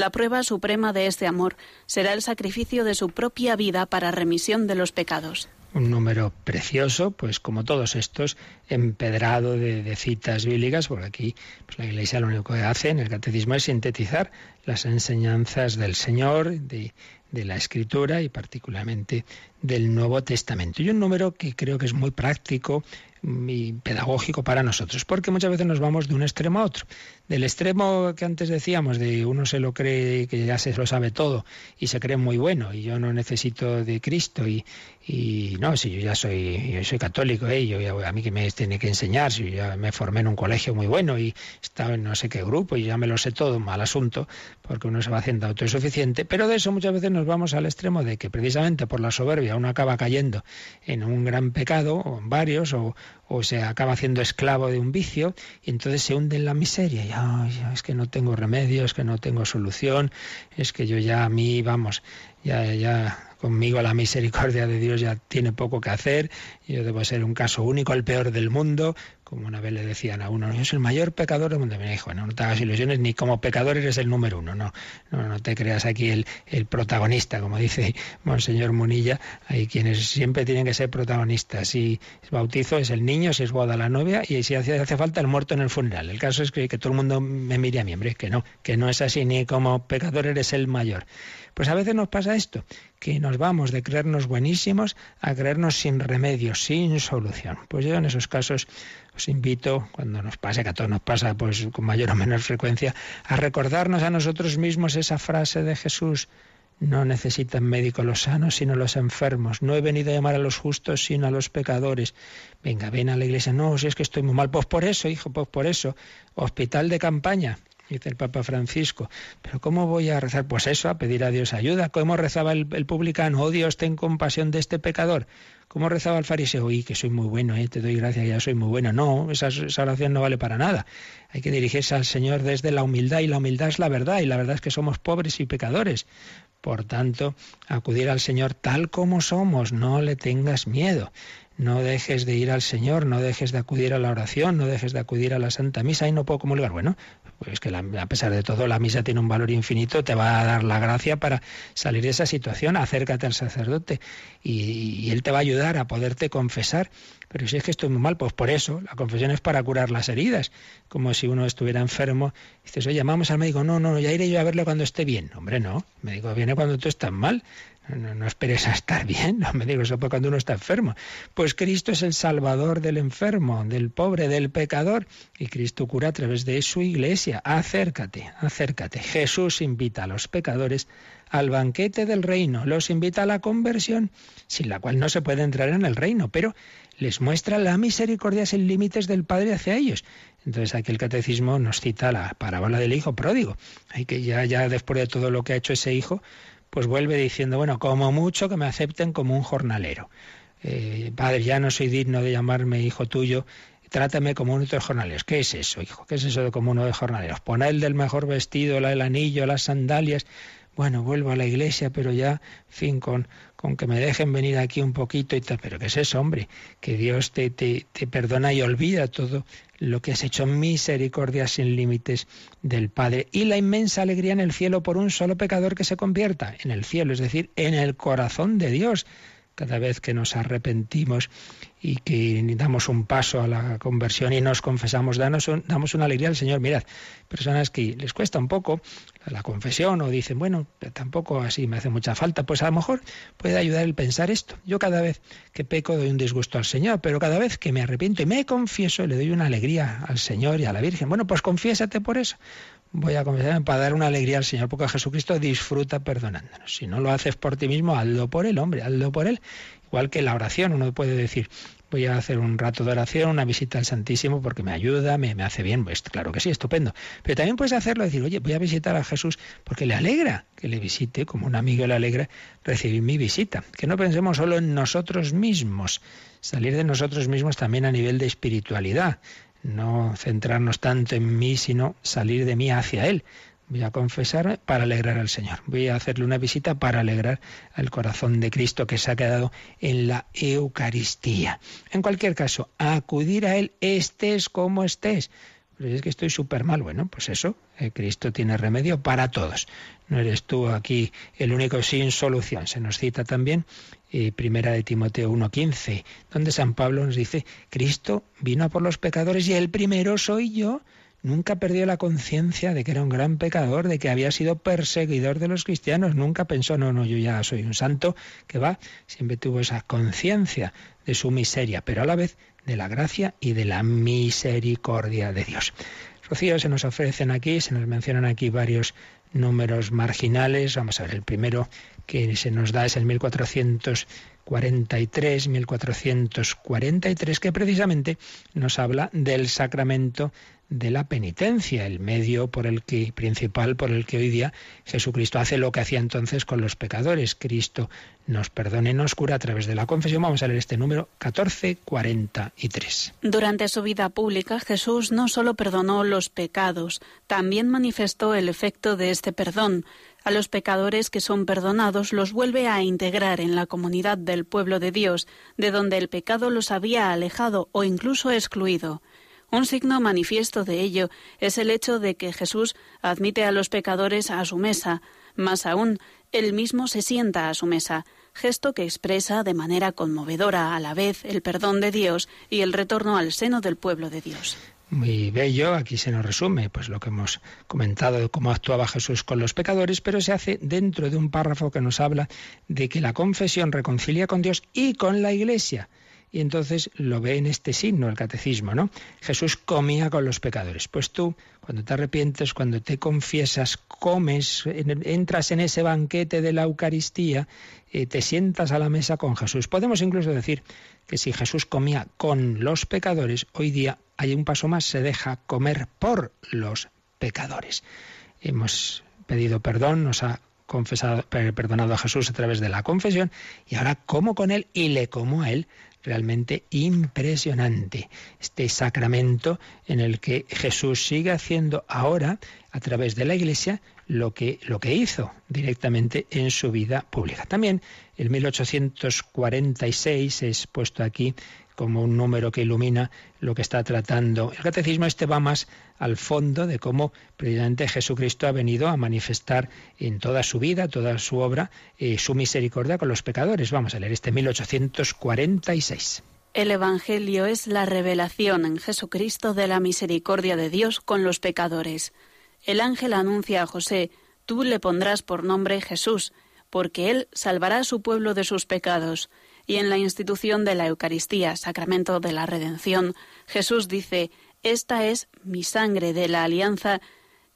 La prueba suprema de este amor será el sacrificio de su propia vida para remisión de los pecados un número precioso, pues como todos estos, empedrado de, citas bíblicas, porque aquí pues la Iglesia lo único que hace en el catecismo es sintetizar las enseñanzas del Señor, de, de la Escritura y particularmente del Nuevo Testamento. Y un número que creo que es muy práctico y pedagógico para nosotros, porque muchas veces nos vamos de un extremo a otro. Del extremo que antes decíamos, de uno se lo cree que ya se lo sabe todo y se cree muy bueno y yo no necesito de Cristo y, y no, si yo ya soy, yo soy católico, ¿eh? yo, a mí que me tiene que enseñar, si yo ya me formé en un colegio muy bueno y estaba en no sé qué grupo y ya me lo sé todo, mal asunto, porque uno se va haciendo autosuficiente, pero de eso muchas veces nos vamos al extremo de que precisamente por la soberbia uno acaba cayendo en un gran pecado, o en varios, o, o se acaba haciendo esclavo de un vicio y entonces se hunde en la miseria. Ya, es que no tengo remedio, es que no tengo solución, es que yo ya a mí, vamos, ya, ya conmigo la misericordia de Dios ya tiene poco que hacer, yo debo ser un caso único, el peor del mundo, como una vez le decían a uno, yo soy el mayor pecador del mundo. Me dijo, no, no te hagas ilusiones, ni como pecador eres el número uno, no, no, no te creas aquí el, el protagonista, como dice Monseñor Munilla, hay quienes siempre tienen que ser protagonistas. Si es bautizo es el niño, si es boda la novia, y si hace, hace falta el muerto en el funeral. El caso es que, que todo el mundo me mire a mí, hombre, que no, que no es así, ni como pecador eres el mayor. Pues a veces nos pasa esto, que nos vamos de creernos buenísimos a creernos sin remedio, sin solución. Pues yo en esos casos os invito, cuando nos pase, que a todos nos pasa pues con mayor o menor frecuencia, a recordarnos a nosotros mismos esa frase de Jesús. No necesitan médicos los sanos, sino los enfermos. No he venido a llamar a los justos, sino a los pecadores. Venga, ven a la iglesia. No, si es que estoy muy mal. Pues por eso, hijo, pues por eso. Hospital de campaña dice el Papa Francisco. Pero ¿cómo voy a rezar? Pues eso, a pedir a Dios ayuda. ¿Cómo rezaba el, publicano? Oh Dios, ten compasión de este pecador. ¿Cómo rezaba el fariseo? Uy, que soy muy bueno, ¿eh? te doy gracias, ya soy muy bueno. No, esa, oración no vale para nada. Hay que dirigirse al Señor desde la humildad y la humildad es la verdad y la verdad es que somos pobres y pecadores. Por tanto, acudir al Señor tal como somos, no le tengas miedo. No dejes de ir al Señor, no dejes de acudir a la oración, no dejes de acudir a la Santa Misa y no puedo comulgar. Bueno, pues que a pesar de todo la misa tiene un valor infinito, te va a dar la gracia para salir de esa situación, acércate al sacerdote y, él te va a ayudar a poderte confesar. Pero si es que estoy muy mal, pues por eso, la confesión es para curar las heridas, como si uno estuviera enfermo, dices, oye, llamamos al médico, no, no, ya iré yo a verlo cuando esté bien. Hombre, no, el médico viene cuando tú estás mal. No, esperes a estar bien, no me digo eso cuando uno está enfermo. Pues Cristo es el salvador del enfermo, del pobre, del pecador, y Cristo cura a través de su iglesia. Acércate, acércate. Jesús invita a los pecadores al banquete del reino, los invita a la conversión, sin la cual no se puede entrar en el reino, pero les muestra la misericordia sin límites del Padre hacia ellos. Entonces aquí el catecismo nos cita la parábola del hijo pródigo. Hay que ya, ya después de todo lo que ha hecho ese hijo, pues vuelve diciendo, bueno, como mucho que me acepten como un jornalero. Eh, padre, ya no soy digno de llamarme hijo tuyo, trátame como uno de los jornaleros. ¿Qué es eso, hijo? ¿Qué es eso de como uno de jornaleros? Poner el del mejor vestido, el anillo, las sandalias. Bueno, vuelvo a la iglesia, pero ya, en fin, con, con que me dejen venir aquí un poquito y tal. Pero ¿qué es eso, hombre? Que Dios te, te, te perdona y olvida todo lo que has hecho, misericordia sin límites del Padre y la inmensa alegría en el cielo por un solo pecador que se convierta en el cielo, es decir, en el corazón de Dios cada vez que nos arrepentimos y que damos un paso a la conversión y nos confesamos, damos, una alegría al Señor. Mirad, personas que les cuesta un poco la confesión o dicen, bueno, tampoco así me hace mucha falta, pues a lo mejor puede ayudar el pensar esto. Yo cada vez que peco doy un disgusto al Señor, pero cada vez que me arrepiento y me confieso le doy una alegría al Señor y a la Virgen. Bueno, pues confiésate por eso voy a confesarme para dar una alegría al Señor, porque Jesucristo disfruta perdonándonos. Si no lo haces por ti mismo, hazlo por Él, hombre, hazlo por Él. Igual que la oración, uno puede decir, voy a hacer un rato de oración, una visita al Santísimo porque me ayuda, me, me hace bien, pues claro que sí, estupendo. Pero también puedes hacerlo, decir, oye, voy a visitar a Jesús porque le alegra que le visite, como un amigo le alegra recibir mi visita. Que no pensemos solo en nosotros mismos, salir de nosotros mismos también a nivel de espiritualidad no centrarnos tanto en mí, sino salir de mí hacia Él. Voy a confesarme para alegrar al Señor. Voy a hacerle una visita para alegrar al corazón de Cristo que se ha quedado en la Eucaristía. En cualquier caso, acudir a Él estés como estés. Pero es que estoy súper mal. Bueno, pues eso, eh, Cristo tiene remedio para todos. No eres tú aquí el único sin solución. Se nos cita también eh, Primera de Timoteo 1.15, donde San Pablo nos dice, Cristo vino por los pecadores y el primero soy yo. Nunca perdió la conciencia de que era un gran pecador, de que había sido perseguidor de los cristianos. Nunca pensó, no, no, yo ya soy un santo, que va. Siempre tuvo esa conciencia de su miseria, pero a la vez de la gracia y de la misericordia de Dios. Rocío, se nos ofrecen aquí, se nos mencionan aquí varios números marginales. Vamos a ver, el primero que se nos da es el 1443, 1443, que precisamente nos habla del sacramento de la penitencia, el medio por el que principal por el que hoy día Jesucristo hace lo que hacía entonces con los pecadores. Cristo nos perdone nos cura a través de la confesión. Vamos a leer este número 1443. Durante su vida pública, Jesús no solo perdonó los pecados, también manifestó el efecto de este perdón. A los pecadores que son perdonados los vuelve a integrar en la comunidad del pueblo de Dios, de donde el pecado los había alejado o incluso excluido. Un signo manifiesto de ello es el hecho de que Jesús admite a los pecadores a su mesa, más aún, él mismo se sienta a su mesa, gesto que expresa de manera conmovedora a la vez el perdón de Dios y el retorno al seno del pueblo de Dios. Muy bello, aquí se nos resume pues lo que hemos comentado de cómo actuaba Jesús con los pecadores, pero se hace dentro de un párrafo que nos habla de que la confesión reconcilia con Dios y con la Iglesia y entonces lo ve en este signo, el catecismo, ¿no? Jesús comía con los pecadores. Pues tú, cuando te arrepientes, cuando te confiesas, comes, entras en ese banquete de la Eucaristía, eh, te sientas a la mesa con Jesús. Podemos incluso decir que si Jesús comía con los pecadores, hoy día hay un paso más, se deja comer por los pecadores. Hemos pedido perdón, nos ha confesado, perdonado a Jesús a través de la confesión y ahora como con él y le como a él realmente impresionante. Este sacramento en el que Jesús sigue haciendo ahora, a través de la Iglesia, lo que, lo que hizo directamente en su vida pública. También el 1846 es puesto aquí como un número que ilumina lo que está tratando. El catecismo este va más al fondo de cómo precisamente Jesucristo ha venido a manifestar en toda su vida, toda su obra, eh, su misericordia con los pecadores. Vamos a leer este 1846. El Evangelio es la revelación en Jesucristo de la misericordia de Dios con los pecadores. El ángel anuncia a José, tú le pondrás por nombre Jesús, porque él salvará a su pueblo de sus pecados y en la institución de la Eucaristía, sacramento de la redención, Jesús dice, Esta es mi sangre de la alianza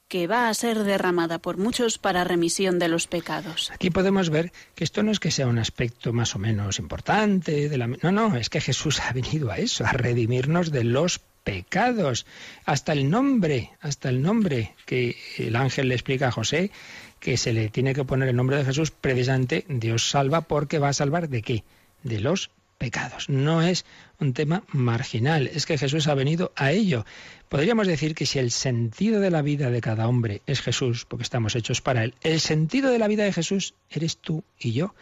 que va a ser derramada por muchos para remisión de los pecados. Aquí podemos ver que esto no es que sea un aspecto más o menos importante de la no, no, es que Jesús ha venido a eso, a redimirnos de los pecados, hasta el nombre, hasta el nombre que el ángel le explica a José que se le tiene que poner el nombre de Jesús, precisamente Dios salva porque va a salvar de qué? De los pecados. No es un tema marginal, es que Jesús ha venido a ello. Podríamos decir que si el sentido de la vida de cada hombre es Jesús, porque estamos hechos para Él, el sentido de la vida de Jesús eres tú y yo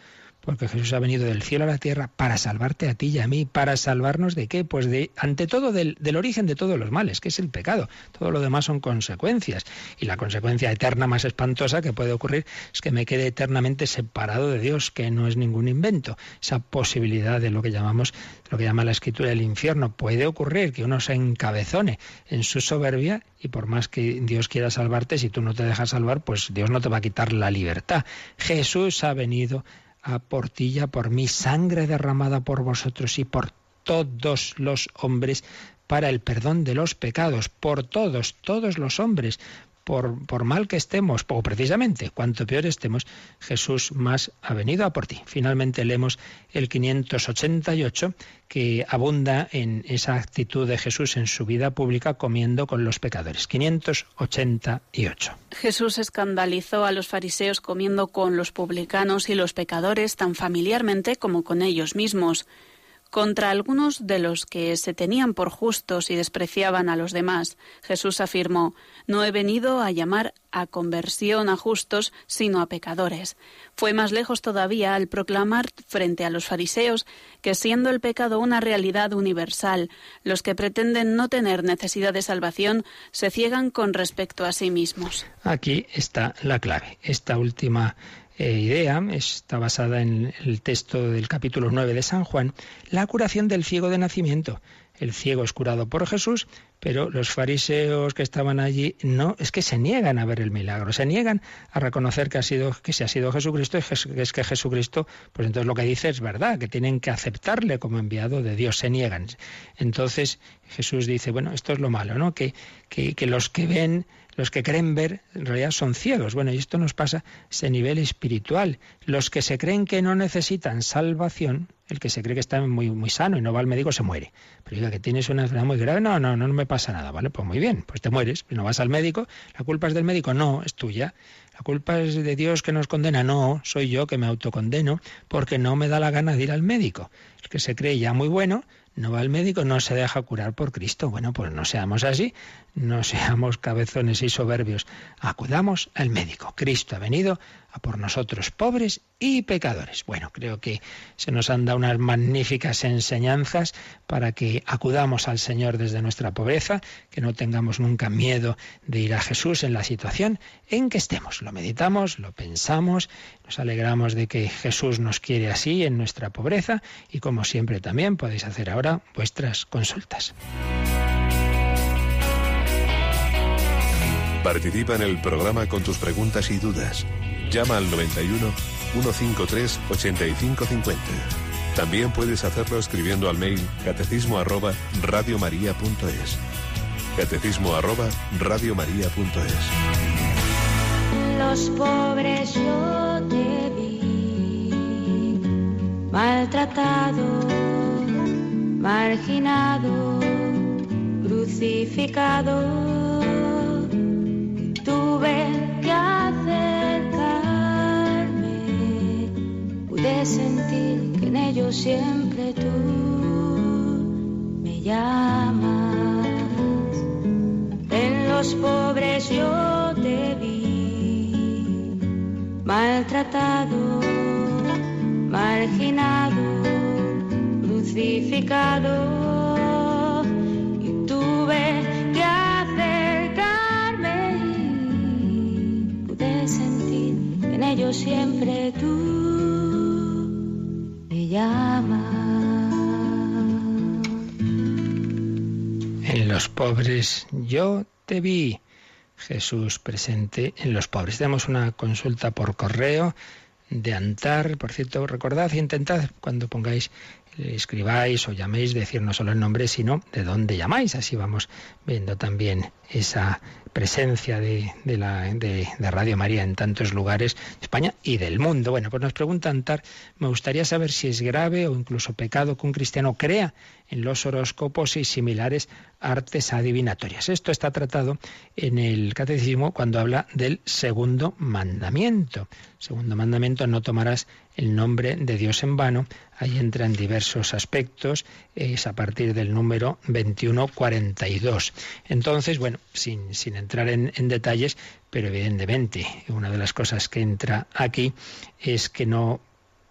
porque Jesús ha venido del cielo a la tierra para salvarte a ti y a mí, para salvarnos de qué? Pues de, ante todo, del, origen de todos los males, que es el pecado. Todo lo demás son consecuencias. Y la consecuencia eterna más espantosa que puede ocurrir es que me quede eternamente separado de Dios, que no es ningún invento. Esa posibilidad de lo que llamamos, lo que llama la escritura del infierno, puede ocurrir que uno se encabezone en su soberbia y por más que Dios quiera salvarte, si tú no te dejas salvar, pues Dios no te va a quitar la libertad. Jesús ha venido a por ti por mí, sangre derramada por vosotros y por todos los hombres para el perdón de los pecados, por todos, todos los hombres, por, mal que estemos, o precisamente cuanto peor estemos, Jesús más ha venido a por ti. Finalmente leemos el 588 que abunda en esa actitud de Jesús en su vida pública comiendo con los pecadores. 588. Jesús escandalizó a los fariseos comiendo con los publicanos y los pecadores tan familiarmente como con ellos mismos contra algunos de los que se tenían por justos y despreciaban a los demás. Jesús afirmó, No he venido a llamar a conversión a justos, sino a pecadores. Fue más lejos todavía al proclamar frente a los fariseos que siendo el pecado una realidad universal, los que pretenden no tener necesidad de salvación se ciegan con respecto a sí mismos. Aquí está la clave. Esta última idea está basada en el texto del capítulo 9 de San Juan, la curación del ciego de nacimiento. El ciego es curado por Jesús, pero los fariseos que estaban allí no, es que se niegan a ver el milagro, se niegan a reconocer que ha sido que se ha sido Jesucristo, es que Jesucristo, pues entonces lo que dice es verdad, que tienen que aceptarle como enviado de Dios, se niegan. Entonces Jesús dice, bueno, esto es lo malo, ¿no? Que, que los que ven los que creen ver, en realidad son ciegos. Bueno, y esto nos pasa ese nivel espiritual. Los que se creen que no necesitan salvación, el que se cree que está muy, muy sano y no va al médico se muere. Pero diga que tienes una enfermedad muy grave, no, no, no, me pasa nada, ¿vale? Pues muy bien, pues te mueres, no vas al médico, la culpa es del médico, no, es tuya. La culpa es de Dios que nos condena, no, soy yo que me autocondeno porque no me da la gana de ir al médico. El que se cree ya muy bueno, no va al médico, no se deja curar por Cristo. Bueno, pues no seamos así, no seamos cabezones y soberbios. Acudamos al médico. Cristo ha venido a por nosotros pobres y pecadores. Bueno, creo que se nos han dado unas magníficas enseñanzas para que acudamos al Señor desde nuestra pobreza, que no tengamos nunca miedo de ir a Jesús en la situación en que estemos. Lo meditamos, lo pensamos, nos alegramos de que Jesús nos quiere así en nuestra pobreza y como siempre también podéis hacer ahora vuestras consultas. Participa en el programa con tus preguntas y dudas. Llama al 91 153 8550. También puedes hacerlo escribiendo al mail catecismo arroba radiomaria.es. Catecismo arroba radiomaria.es. Los pobres yo te vi, maltratado, marginado, crucificado. Tuve que de sentir que en ellos siempre tú me llamas. En los pobres yo te vi, maltratado, marginado, crucificado. Siempre tú en los pobres yo te vi. Jesús presente en los pobres. Tenemos una consulta por correo de Antar. Por cierto, recordad intentad cuando pongáis, escribáis o llaméis, decir no solo el nombre, sino de dónde llamáis. Así vamos viendo también esa presencia de, la, de, Radio María en tantos lugares de España y del mundo. Bueno, pues nos pregunta Antar, me gustaría saber si es grave o incluso pecado que un cristiano crea los horóscopos y similares artes adivinatorias. Esto está tratado en el catecismo cuando habla del segundo mandamiento. Segundo mandamiento, no tomarás el nombre de Dios en vano, ahí entra en diversos aspectos, es a partir del número 2142. Entonces, bueno, sin, sin entrar en, en detalles, pero evidentemente una de las cosas que entra aquí es que no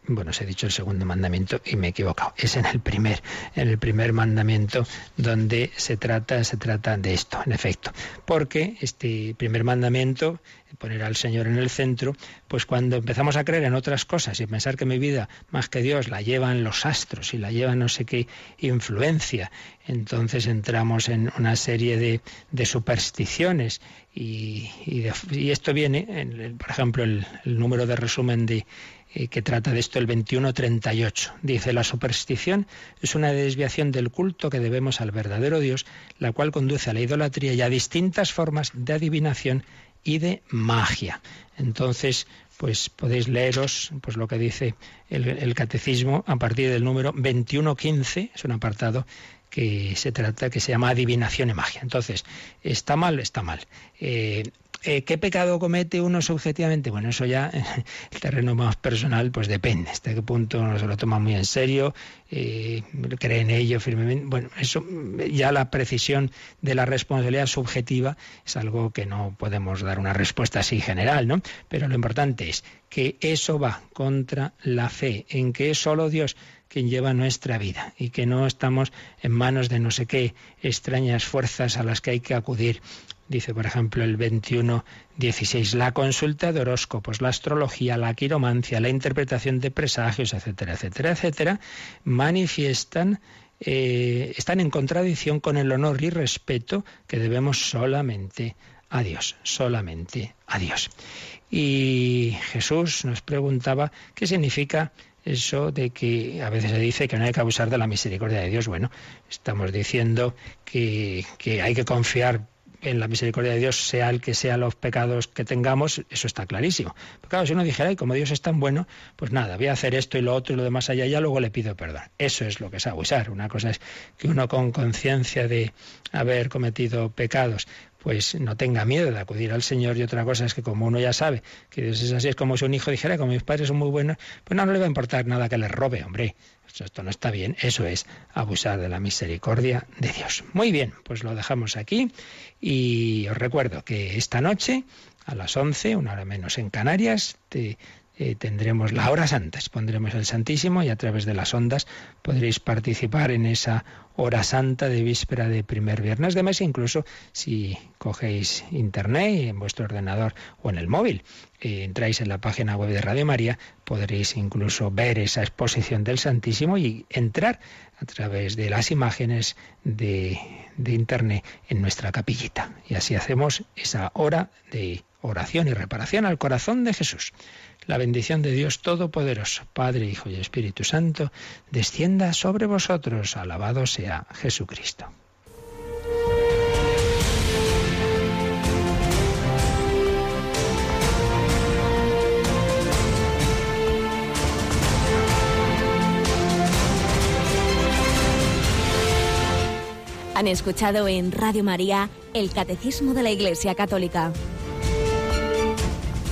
bueno, os he dicho el segundo mandamiento y me he equivocado. Es en el primer, en el primer mandamiento donde se trata, se trata de esto, en efecto. Porque este primer mandamiento, poner al Señor en el centro, pues cuando empezamos a creer en otras cosas y pensar que mi vida, más que Dios, la llevan los astros y la lleva no sé qué influencia, entonces entramos en una serie de, de supersticiones y, esto viene, en por ejemplo, el número de resumen de eh, que trata de esto el 2138. Dice, la superstición es una desviación del culto que debemos al verdadero Dios, la cual conduce a la idolatría y a distintas formas de adivinación y de magia. Entonces, pues podéis leeros pues lo que dice el, catecismo a partir del número 2115, es un apartado que se trata, que se llama adivinación y magia. Entonces, está mal, está mal. Eh, eh, ¿Qué pecado comete uno subjetivamente? Bueno, eso ya, el terreno más personal, pues depende. Hasta qué punto uno se lo toma muy en serio, eh, cree en ello firmemente. Bueno, eso ya la precisión de la responsabilidad subjetiva es algo que no podemos dar una respuesta así general, ¿no? Pero lo importante es que eso va contra la fe, en que es solo Dios quien lleva nuestra vida y que no estamos en manos de no sé qué extrañas fuerzas a las que hay que acudir Dice, por ejemplo, el 21.16, la consulta de horóscopos, la astrología, la quiromancia, la interpretación de presagios, etcétera, etcétera, etcétera, manifiestan, eh, están en contradicción con el honor y respeto que debemos solamente a Dios, solamente a Dios. Y Jesús nos preguntaba qué significa eso de que a veces se dice que no hay que abusar de la misericordia de Dios. Bueno, estamos diciendo que, que hay que confiar en la misericordia de Dios, sea el que sea los pecados que tengamos, eso está clarísimo. Pero claro, si uno dijera, y como Dios es tan bueno, pues nada, voy a hacer esto y lo otro y lo demás allá, ya luego le pido perdón. Eso es lo que es abusar. Una cosa es que uno con conciencia de haber cometido pecados, pues no tenga miedo de acudir al Señor y otra cosa es que como uno ya sabe que Dios es así, es como si un hijo dijera, como mis padres son muy buenos, pues no, no le va a importar nada que les robe, hombre. Esto no está bien, eso es abusar de la misericordia de Dios. Muy bien, pues lo dejamos aquí y os recuerdo que esta noche a las 11, una hora menos en Canarias, te eh, tendremos la hora santa, pondremos el Santísimo y a través de las ondas podréis participar en esa hora santa de víspera de primer viernes de mes, incluso si cogéis internet en vuestro ordenador o en el móvil. Eh, entráis en la página web de Radio María, podréis incluso ver esa exposición del Santísimo y entrar a través de las imágenes de internet en nuestra capillita. Y así hacemos esa hora de oración y reparación al corazón de Jesús. La bendición de Dios Todopoderoso, Padre, Hijo y Espíritu Santo, descienda sobre vosotros. Alabado sea Jesucristo. Han escuchado en Radio María el Catecismo de la Iglesia Católica